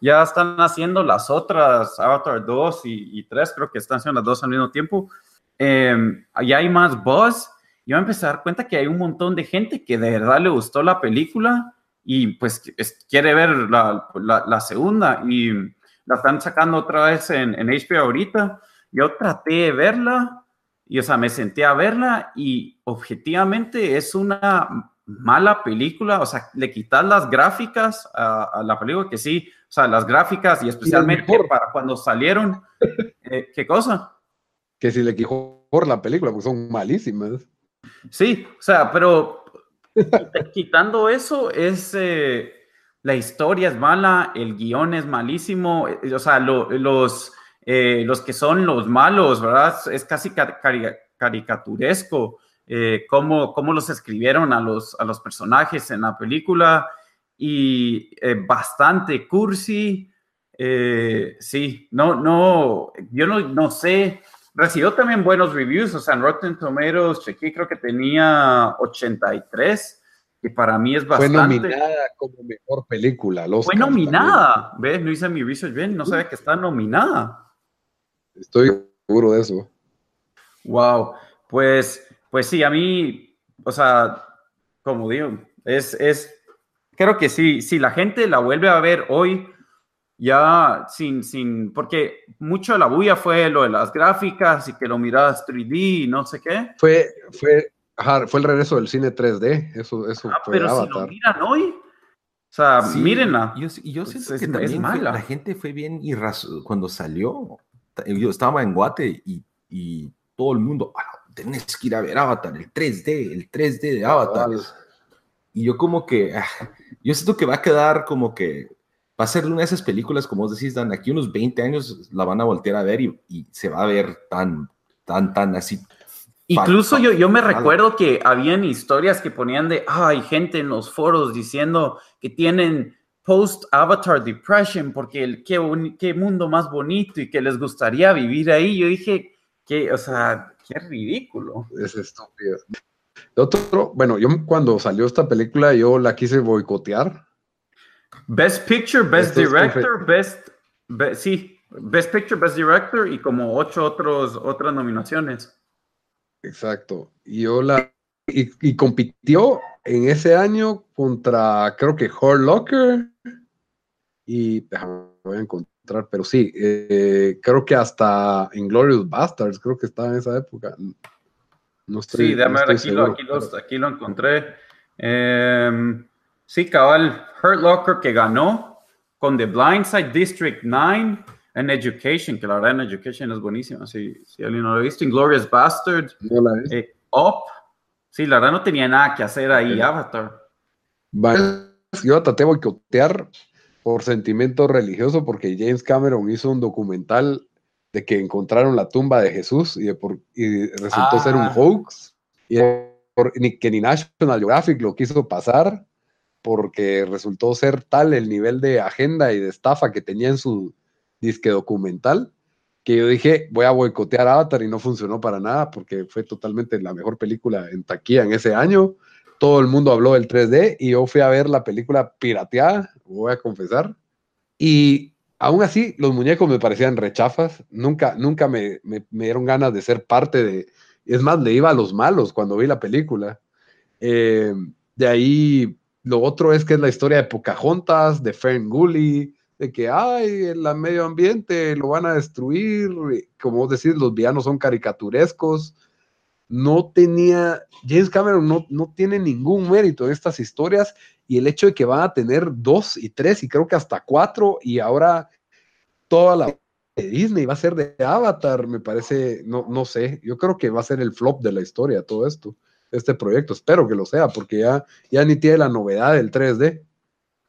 ya están haciendo las otras, Avatar 2 y, y 3, creo que están haciendo las dos al mismo tiempo. Eh, ya hay más buzz. Yo empecé a dar cuenta que hay un montón de gente que de verdad le gustó la película y pues quiere ver la, la- la segunda y la están sacando otra vez en, en HBO ahorita. Yo traté de verla y, o sea, me senté a verla y objetivamente es una mala película. O sea, le quitas las gráficas a, a la película, que sí, o sea, las gráficas y especialmente para cuando salieron. [laughs] eh, ¿Qué cosa? Que si le quijó por la película, porque son malísimas. Sí, o sea, pero quitando eso, es eh, la historia es mala, el guion es malísimo, eh, o sea, lo- los, eh, los que son los malos, ¿verdad? Es casi ca- cari- caricaturesco eh, cómo, cómo los escribieron a los, a los personajes en la película y eh, bastante cursi. Eh, sí, no, no, yo no, no sé. Recibió también buenos reviews, o sea, en Rotten Tomatoes, chequé, creo que tenía 83, que para mí es bastante. Fue nominada como mejor película. Fue nominada, ¿ves? No hice mi research bien, no sabía que está nominada. Estoy seguro de eso. Wow, pues, pues sí, a mí, o sea, como digo, es, es, creo que sí, si la gente la vuelve a ver hoy, ya sin, sin, porque mucho de la bulla fue lo de las gráficas y que lo mirabas 3D y no sé qué. Fue, fue, ajá, fue el regreso del cine 3D. Eso, eso Ah, fue pero si lo miran hoy, o sea, Sí, mírenla. Yo, y yo Es- siento es- que es también mala. la gente fue bien irracional cuando salió. Yo estaba en Guate y, y todo el mundo, "Ah, tenés que ir a ver Avatar, el 3D, el 3D de Avatar. Y yo como que, ah, yo siento que va a quedar como que, va a ser una de esas películas, como vos decís, Dan, aquí unos 20 años la van a voltear a ver y, y se va a ver tan, tan, tan así. Incluso yo, yo me recuerdo que habían historias que ponían de, hay gente en los foros diciendo que tienen post-Avatar depression porque el, qué, qué mundo más bonito y que les gustaría vivir ahí. Yo dije, que, o sea, qué ridículo. Es estúpido. Otro, bueno, yo cuando salió esta película, yo la quise boicotear. Best Picture, Best Esto Director, Best, be- sí, Best Picture, Best Director y como ocho otros, otras nominaciones. Exacto. Y la. Y, y compitió en ese año contra, creo que Hurt Locker. Y déjame voy a encontrar, pero sí, eh, creo que hasta Inglorious Bastards, creo que estaba en esa época. No estoy, Sí, déjame no ver, aquí lo, aquí, lo, pero- aquí lo encontré. Em, sí, cabal, Hurt Locker que ganó con The Blind Side District 9 en Education, que la verdad en Education es buenísima, si, si alguien no lo ha visto. Inglorious Bastard, no eh, Up. Sí, la verdad no tenía nada que hacer ahí. Avatar. Va- Yo traté de boicotear por sentimiento religioso porque James Cameron hizo un documental de que encontraron la tumba de Jesús y, de por- y resultó ser un Ah. hoax y por- ni, que ni National Geographic lo quiso pasar porque resultó ser tal el nivel de agenda y de estafa que tenía en su disque documental que yo dije voy a boicotear Avatar y no funcionó para nada porque fue totalmente la mejor película en taquilla en ese año todo el mundo habló del 3D y yo fui a ver la película pirateada, voy a confesar. Y aún así, los muñecos me parecían rechafas. Nunca, nunca me, me- dieron ganas de ser parte de. Es más, le iba a los malos cuando vi la película. Eh, de ahí, lo otro es que es la historia de Pocahontas, de Ferngully, de que, ay, el medio ambiente lo van a destruir. Como vos decís, los villanos son caricaturescos no tenía, James Cameron no, no tiene ningún mérito en estas historias y el hecho de que van a tener dos y tres y creo que hasta cuatro y ahora toda la de Disney va a ser de Avatar, me parece, no, no sé, yo creo que va a ser el flop de la historia todo esto, este proyecto, espero que lo sea porque ya, ya ni tiene la novedad del 3D.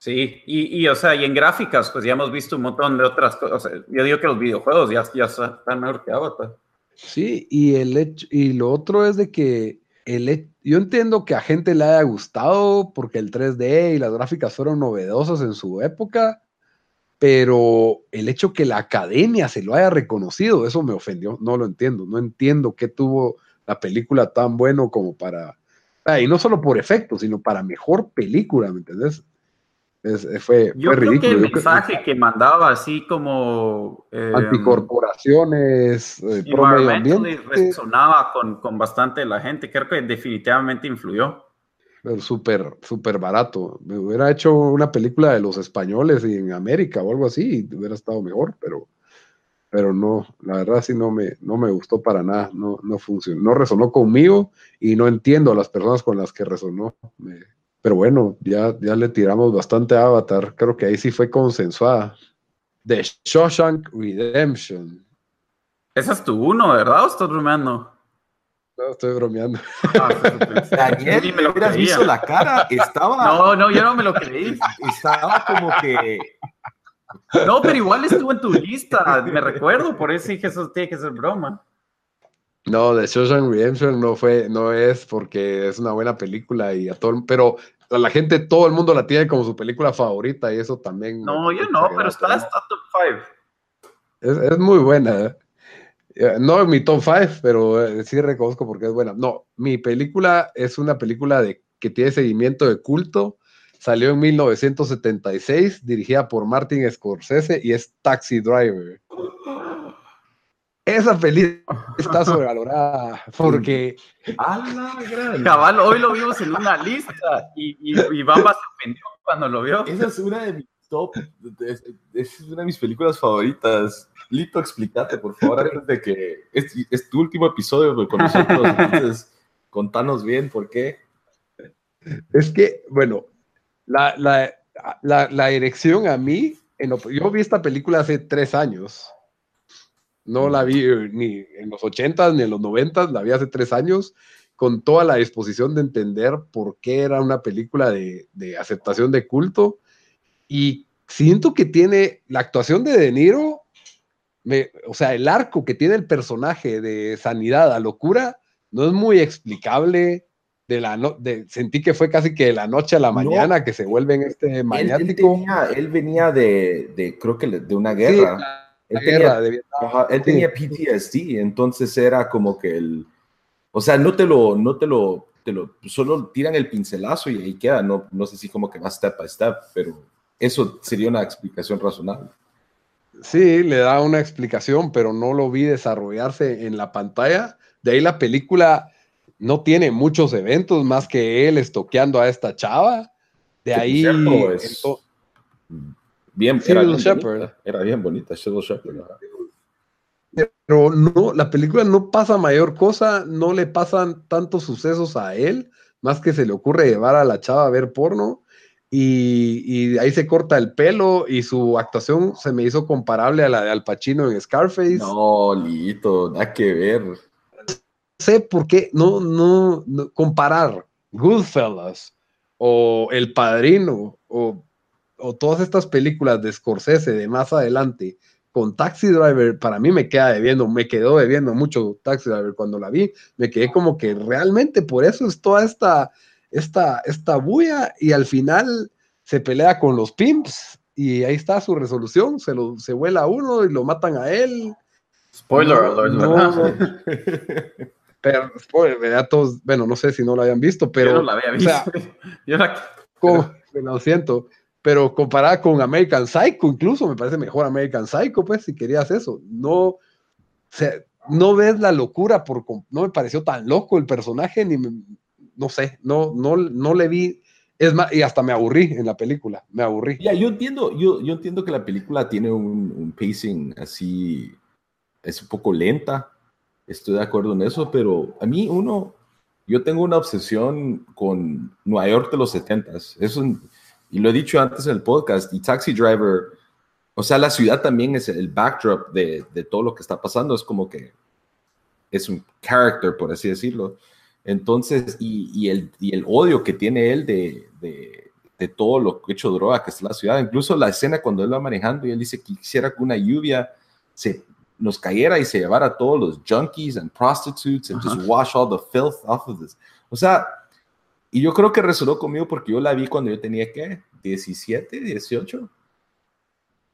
Sí, y, y, o sea, y en gráficas, pues ya hemos visto un montón de otras cosas. Yo digo que los videojuegos ya, ya están mejor que Avatar. Sí, y el hecho, y lo otro es de que el, he- yo entiendo que a gente le haya gustado porque el 3D y las gráficas fueron novedosas en su época, pero el hecho que la academia se lo haya reconocido, eso me ofendió, no lo entiendo, no entiendo qué tuvo la película tan bueno como para, y no solo por efectos, sino para mejor película, ¿me entendés? Es- eh, fue, Yo fue creo que ridículo. el yo creo- mensaje que mandaba así como... eh, anticorporaciones, eh, pro medio ambiente. resonaba con, con bastante la gente. Creo que definitivamente influyó. Pero súper, súper barato. Me hubiera hecho una película de los españoles y en América o algo así, y hubiera estado mejor, pero, pero no, la verdad sí no me, no me gustó para nada, no, no funcionó, no resonó conmigo y no entiendo a las personas con las que resonó. Me- pero bueno, ya, ya le tiramos bastante a Avatar, creo que ahí sí fue consensuada. The Shawshank Redemption. Esa es tu uno, ¿verdad? ¿O estás bromeando? No, estoy bromeando. Ah. Daniel, Ni me lo hubieras creía. visto la cara, estaba, No, no, yo no me lo creí. estaba como que No, pero igual estuvo en tu lista, me recuerdo, por eso dije eso tiene que ser broma. No, The Shawshank Redemption no fue, no es porque es una buena película y a todo, pero a la gente, todo el mundo la tiene como su película favorita y eso también. No, yo no, pero está, está top 5. Es, es, muy buena. ¿eh? No en mi top 5, pero eh, sí reconozco porque es buena. No, mi película es una película de, que tiene seguimiento de culto. Salió en 1976, dirigida por Martin Scorsese y es Taxi Driver. Esa película está [laughs] sobrevalorada porque. Cabal, hoy lo vimos en una lista y, y, y Bamba se ofendió cuando lo vio. Esa es una de mis top. Es, es una de mis películas favoritas. Lito, explícate, por favor, antes de que. Es, es tu último episodio con nosotros. Entonces, contanos bien por qué. Es que, bueno, la, la, la, la dirección a mí. En lo, yo vi esta película hace tres años no la vi eh, ni en los 80 ni en los 90 la vi hace tres años, con toda la disposición de entender por qué era una película de, de aceptación de culto. Y siento que tiene la actuación de De Niro, me, o sea, el arco que tiene el personaje de sanidad a locura, no es muy explicable. De la no, de, sentí que fue casi que de la noche a la mañana no. que se vuelve en este maniático. Él, él, tenía, él venía de, de, creo que de una guerra. Sí, él, tenía, de ajá, él sí. tenía, PTSD, entonces era como que el, o sea, no te lo, no te lo, te lo, solo tiran el pincelazo y ahí queda, no, no sé si como que va step by step, pero eso sería una explicación razonable. Sí, le da una explicación, pero no lo vi desarrollarse en la pantalla. De ahí la película no tiene muchos eventos más que él estoqueando a esta chava. De ahí. Cierto, es... Bien, era, bien bonita, era bien bonita, Shepard. Pero no, la película no pasa mayor cosa, no le pasan tantos sucesos a él, más que se le ocurre llevar a la chava a ver porno. Y, y, ahí se corta el pelo y su actuación se me hizo comparable a la de Al Pacino en Scarface. No, Lito, nada que ver. No sé por qué, no, no, no, comparar Goodfellas o El Padrino o, o todas estas películas de Scorsese de más adelante con Taxi Driver, para mí me queda debiendo, me quedó debiendo mucho Taxi Driver cuando la vi, me quedé como que realmente por eso es toda esta esta, esta bulla y al final se pelea con los pimps y ahí está su resolución, se, lo, se vuela a uno y lo matan a él. Spoiler alert, no, [laughs] pero, spoiler. Todos, bueno, no sé si no lo habían visto, pero... Yo no la había visto. O sea, [laughs] Yo la... como, lo siento, pero comparada con American Psycho, incluso me parece mejor American Psycho, pues, si querías eso. No, no ves la locura, por, no me pareció tan loco el personaje, ni me, no sé, no, no, no le vi. Es más, y hasta me aburrí en la película, me aburrí. Ya, yo entiendo, yo, yo entiendo que la película tiene un, un, pacing así, es un poco lenta, estoy de acuerdo en eso, pero a mí uno, yo tengo una obsesión con Nueva York de los 70 es un, y lo he dicho antes en el podcast, y Taxi Driver, o sea, la ciudad también es el backdrop de, de todo lo que está pasando, es como que es un character, por así decirlo. Entonces, y, y, el, y el odio que tiene él de, de, de, todo lo que hecho droga que está en la ciudad, incluso la escena cuando él va manejando y él dice que quisiera que una lluvia se nos cayera y se llevara a todos los junkies and prostitutes and just wash all the filth off of this. O sea, y yo creo que resonó conmigo porque yo la vi cuando yo tenía, ¿qué? 17, 18.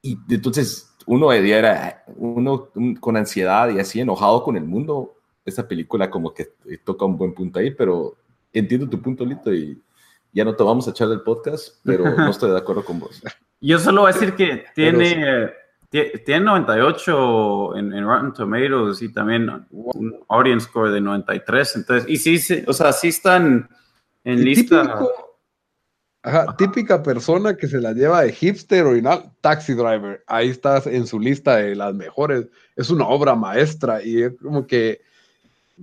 Y entonces uno era uno con ansiedad y así enojado con el mundo esa película como que toca un buen punto ahí, pero entiendo tu punto, Lito, y ya no te vamos a echar del podcast, pero [laughs] no estoy de acuerdo con vos. Yo solo voy a decir que tiene, tiene 98 en, en, Rotten Tomatoes y también un audience score de 93, entonces, y sí, sí o sea, sí están en lista... Típico, ajá, ajá. típica persona que se la lleva de hipster original, Taxi Driver, ahí estás en su lista de las mejores, es una obra maestra y es como que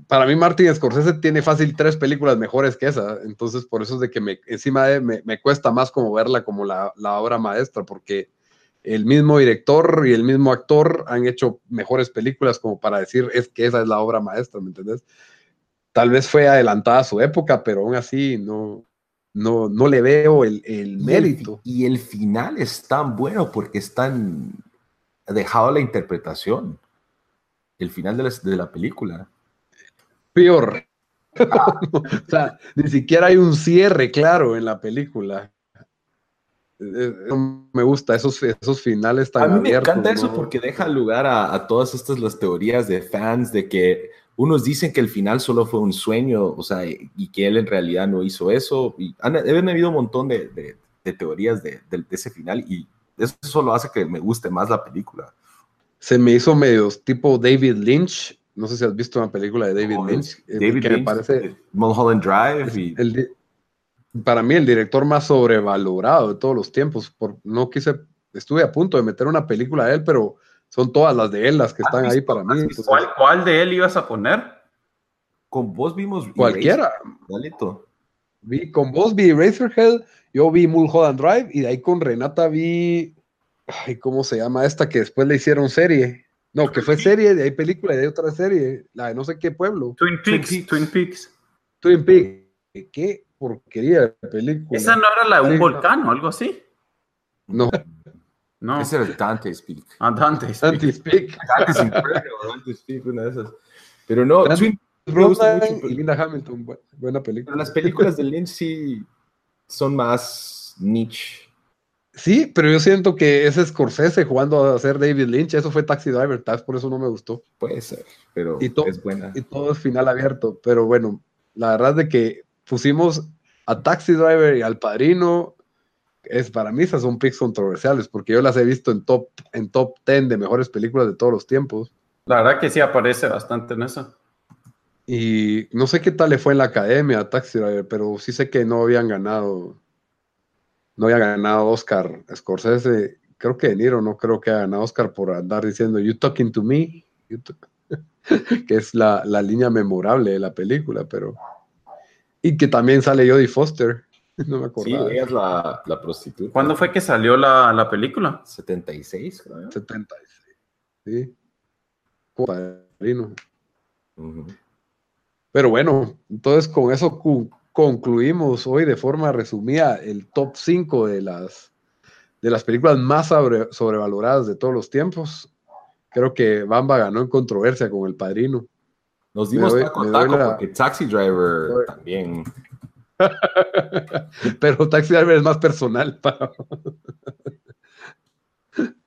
para mí Martin Scorsese tiene fácil tres películas mejores que esa, entonces por eso es de que me, encima de, me, me cuesta más como verla como la, la, obra maestra, porque el mismo director y el mismo actor han hecho mejores películas como para decir es que esa es la obra maestra, ¿me entendés? Tal vez fue adelantada a su época, pero aún así no, no, no le veo el, el mérito. Y el, y el, final es tan bueno porque están dejado la interpretación, el final de la, de la película peor. [laughs] o sea, ni siquiera hay un cierre claro en la película. Eh, No me gusta esos, esos finales tan A mí me abiertos. encanta eso ¿no? porque deja lugar a, a todas estas las teorías de fans de que unos dicen que el final solo fue un sueño, o sea, y que él en realidad no hizo eso. Y han, han habido un montón de, de- de teorías de, de- ese final y eso solo hace que me guste más la película. Se me hizo medio tipo David Lynch. No sé si has visto una película de David Como Lynch. eh, David que me Lynch, parece eh, Mulholland Drive y el para mí el director más sobrevalorado de todos los tiempos. Por, no quise, estuve a punto de meter una película de él, pero son todas las de él las que ¿Has están ahí para mí. entonces, ¿Cuál, cuál de él ibas a poner? con vos vimos cualquiera. Vi, con vos vi Razorhead, yo vi Mulholland Drive y de ahí con Renata vi, ay, ¿cómo se llama esta que después le hicieron serie? No, que fue serie, de ahí película y de ahí otra serie, la de no sé qué pueblo, Twin Peaks. Peaks. Twin Peaks. Twin Peaks. Qué porquería de película. Esa no era la de un Sí. volcán o algo así. No, No. Ese era Dante's Peak. Ah, Dante. Anti-Speak. Dante's Inferno, [laughs] Dante's Peak, una de esas. Pero no, Dante's Twin me gusta Brosnan mucho, y Linda Hamilton, bu- buena película. Pero las películas de Lynch sí son más niche. Sí, pero yo siento que ese Scorsese jugando a ser David Lynch, eso fue Taxi Driver, tal vez por eso no me gustó. Puede ser, pero Y to- es buena. y todo es final abierto. Pero bueno, la verdad de que pusimos a Taxi Driver y al Padrino, es para mí esas son picks controversiales, porque yo las he visto en top, en top 10 de mejores películas de todos los tiempos. La verdad que sí aparece bastante en eso. Y no sé qué tal le fue en la academia a Taxi Driver, pero sí sé que no habían ganado, no había ganado Oscar Scorsese. Creo que De Niro no creo que haya ganado Oscar por andar diciendo You talking to me, You t-", [laughs] que es la, la línea memorable de la película, pero. Y que también sale Jodie Foster. [laughs] No me Sí, acordaba. ella es la, la prostituta. ¿Cuándo fue que salió la, la película? 76, creo. 76. Sí. Padrino. Pero bueno, entonces con eso cu- concluimos hoy de forma resumida el top 5 de las, de las películas más sobre- sobrevaloradas de todos los tiempos. Creo que Bamba ganó en controversia con El Padrino. Nos dimos Me doy- taco me a doy taco la- porque Taxi Driver Doy- también. [laughs] Pero Taxi Driver es más personal. [laughs] pa.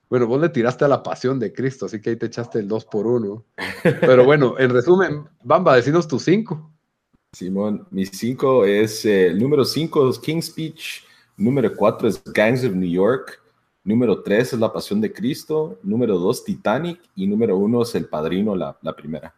Bueno, vos le tiraste a la pasión de Cristo, así que ahí te echaste el 2 por 1 Pero bueno, en resumen, Bamba, decinos tus 5. Simón, mi 5 es eh, el número 5 es King's Speech, número 4 es Gangs of New York, número 3 es La Pasión de Cristo, número 2 Titanic y número 1 es El Padrino, la, la primera.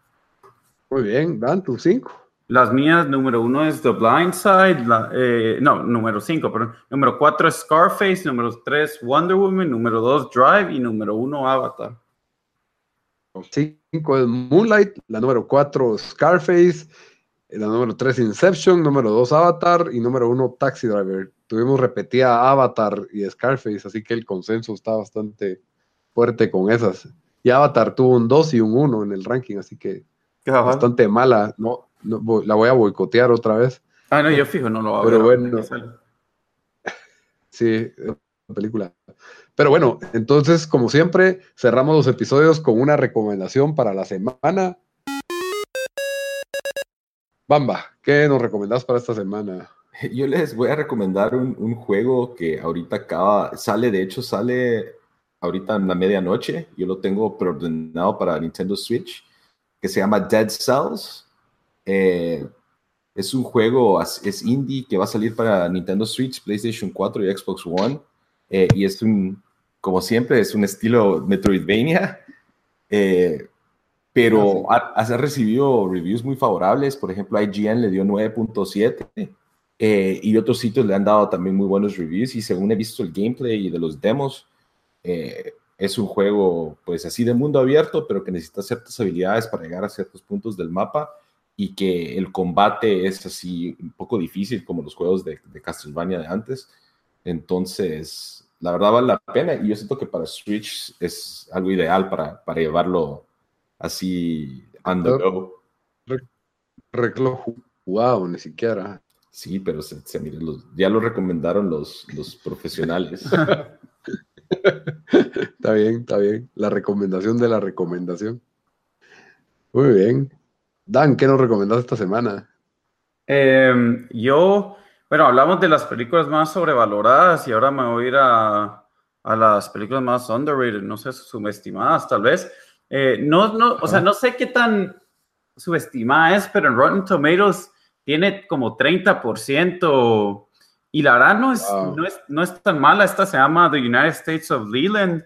Muy bien, Dan, tus 5. Las mías, número uno es The Blind Side, la- eh, no, número cinco, perdón. Número cuatro es Scarface, número tres Wonder Woman, número dos Drive y número uno Avatar. 5 es Moonlight, la número 4 Scarface, la número 3 Inception, número 2 Avatar y número 1 Taxi Driver. Tuvimos repetida Avatar y Scarface, así que el consenso está bastante fuerte con esas. Y Avatar tuvo un 2 y un 1 en el ranking, así que bastante mala. No, no, voy- la voy a boicotear otra vez. Ah, no, yo fijo, no lo a Pero bueno. [laughs] Sí, película. Pero bueno, entonces, como siempre, cerramos los episodios con una recomendación para la semana. Bamba, ¿qué nos recomendás para esta semana? [laughs] Yo les voy a recomendar un, un juego que ahorita acaba, sale, de hecho sale ahorita en la medianoche, yo lo tengo preordenado para Nintendo Switch, que se llama Dead Cells. Eh, es un juego, es indie que va a salir para Nintendo Switch, PlayStation 4 y Xbox One. Eh, y es un, como siempre, es un estilo Metroidvania. [laughs] Eh, pero ha, ha recibido reviews muy favorables. Por ejemplo, IGN le dio 9.7 eh, y otros sitios le han dado también muy buenos reviews. Y según he visto el gameplay y de los demos, eh, es un juego, pues así de mundo abierto, pero que necesita ciertas habilidades para llegar a ciertos puntos del mapa y que el combate es así un poco difícil como los juegos de, de Castlevania de antes. Entonces, la verdad vale la pena y yo siento que para Switch es algo ideal para, para llevarlo así on the go. Reclo jugado, ni siquiera. Sí, pero se, se- los- ya lo recomendaron los, los profesionales. [laughs] Está bien, está bien. La recomendación de la recomendación. Muy bien. Dan, ¿qué nos recomendás esta semana? Em, yo, bueno, hablamos de las películas más sobrevaloradas y ahora me voy a ir a, a las películas más underrated, no sé, subestimadas tal vez. Eh, no, no, o sea, no sé qué tan subestimada es, pero en Rotten Tomatoes tiene como 30%. Y la verdad no es, no es, no es tan mala. Esta se llama The United States of Leland.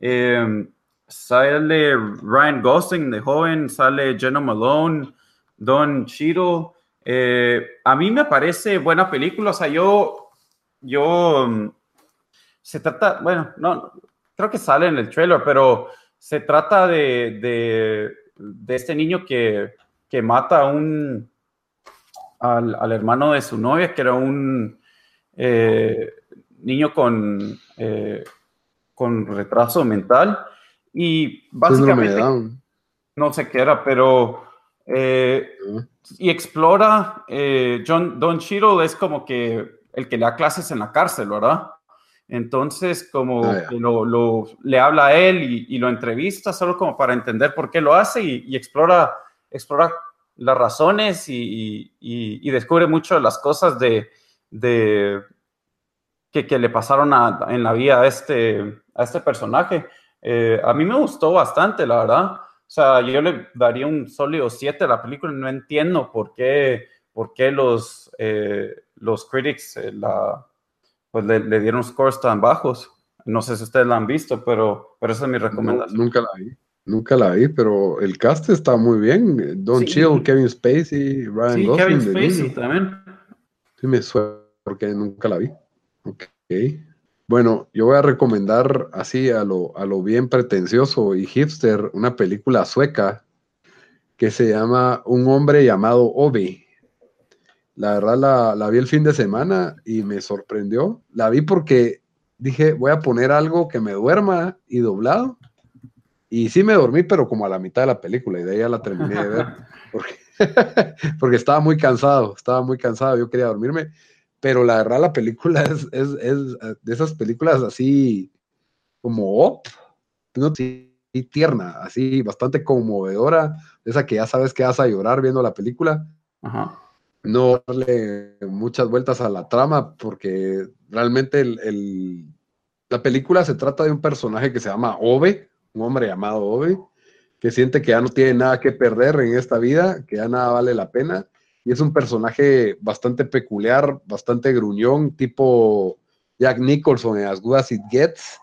Eh, sale Ryan Gosling de joven, sale Jenna Malone, Don Cheadle. Eh, a mí me parece buena película. O sea, yo, yo, mm, se trata, bueno, no, creo que sale en el trailer, pero se trata de, de, de este niño que, que mata a un, al, al, hermano de su novia, que era un eh, niño con, eh, con retraso mental. Y básicamente, no sé qué era, pero... Eh, y explora, John, Don Cheadle es como que el que le da clases en la cárcel, ¿verdad? Entonces, como ah, lo, lo, le habla a él y, y, lo entrevista solo como para entender por qué lo hace y, y explora, explora las razones y, y, descubre mucho de las cosas de, de que, que, le pasaron a, en la vida a este, a este personaje. Eh, a mí me gustó bastante, la verdad. O sea, yo le daría un sólido 7 a la película. No entiendo por qué, por qué los, eh, los critics eh, la, pues le, le, dieron scores tan bajos. No sé si ustedes la han visto, pero, pero esa es mi recomendación. No, nunca la vi. Nunca la vi, pero el cast está muy bien. Don sí. Chill, Kevin Spacey, Ryan sí, Gosling. Kevin Spacey también. Sí, me suena porque nunca la vi. Ok. Bueno, yo voy a recomendar así a lo, a lo bien pretencioso y hipster una película sueca que se llama Un hombre llamado Obi. La verdad la, la vi el fin de semana y me sorprendió. La vi porque dije, voy a poner algo que me duerma y doblado. Y sí me dormí, pero como a la mitad de la película, y de ahí ya la terminé de ver, [laughs] porque, [laughs] porque estaba muy cansado, estaba muy cansado, yo quería dormirme, pero la verdad la película [laughs] es, es, es de esas películas así como op, no, sí, tierna, así bastante conmovedora, esa que ya sabes que vas a llorar viendo la película. Ajá. No darle muchas vueltas a la trama, porque realmente el, el, la película se trata de un personaje que se llama Ove, un hombre llamado Obi, que siente que ya no tiene nada que perder en esta vida, que ya nada vale la pena, y es un personaje bastante peculiar, bastante gruñón, tipo Jack Nicholson en As Good As It Gets,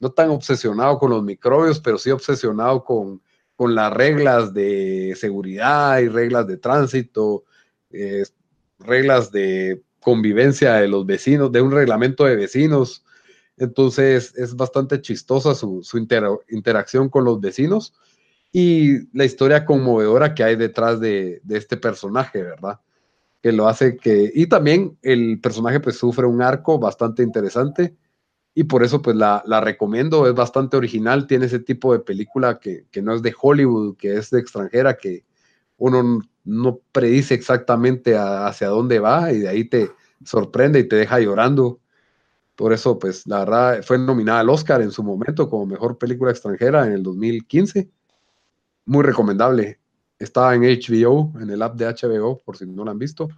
no tan obsesionado con los microbios, pero sí obsesionado con, con las reglas de seguridad y reglas de tránsito, eh, reglas de convivencia de los vecinos, de un reglamento de vecinos, entonces es bastante chistosa su, su inter interacción con los vecinos y la historia conmovedora que hay detrás de, de, este personaje, ¿verdad? Que lo hace que... Y también el personaje pues sufre un arco bastante interesante y por eso pues la, la recomiendo, es bastante original, tiene ese tipo de película que, que, no es de Hollywood, que es de extranjera, que uno no predice exactamente a, hacia dónde va y de ahí te sorprende y te deja llorando por eso, pues, la verdad, fue nominada al Oscar en su momento como mejor película extranjera en el 2015. Muy recomendable. Está en HBO, en el app de HBO, por si no la han visto.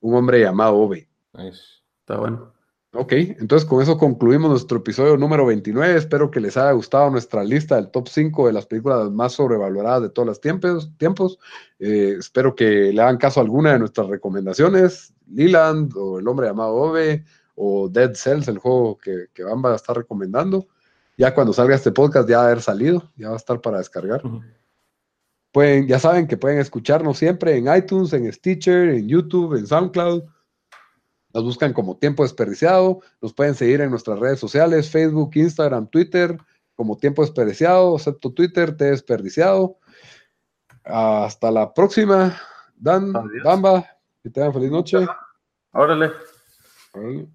Un hombre llamado Ove. Nice. Está bueno. Ok, entonces con eso concluimos nuestro episodio número 29. Espero que les haya gustado nuestra lista del top 5 de las películas más sobrevaloradas de todos los tiempos. tiempos. Eh, espero que le hagan caso a alguna de nuestras recomendaciones. Leland o El hombre llamado Ove o Dead Cells, el juego que, que Van va a estar recomendando. Ya cuando salga este podcast ya va a haber salido, ya va a estar para descargar. Uh -huh. Pueden, ya saben que pueden escucharnos siempre en iTunes, en Stitcher, en YouTube, en SoundCloud. Nos buscan como Tiempo Desperdiciado. Nos pueden seguir en nuestras redes sociales, Facebook, Instagram, Twitter, como Tiempo Desperdiciado, excepto Twitter, Te Desperdiciado. Hasta la próxima. Dan, Adiós. Bamba, que tengan feliz noche. Órale. Órale.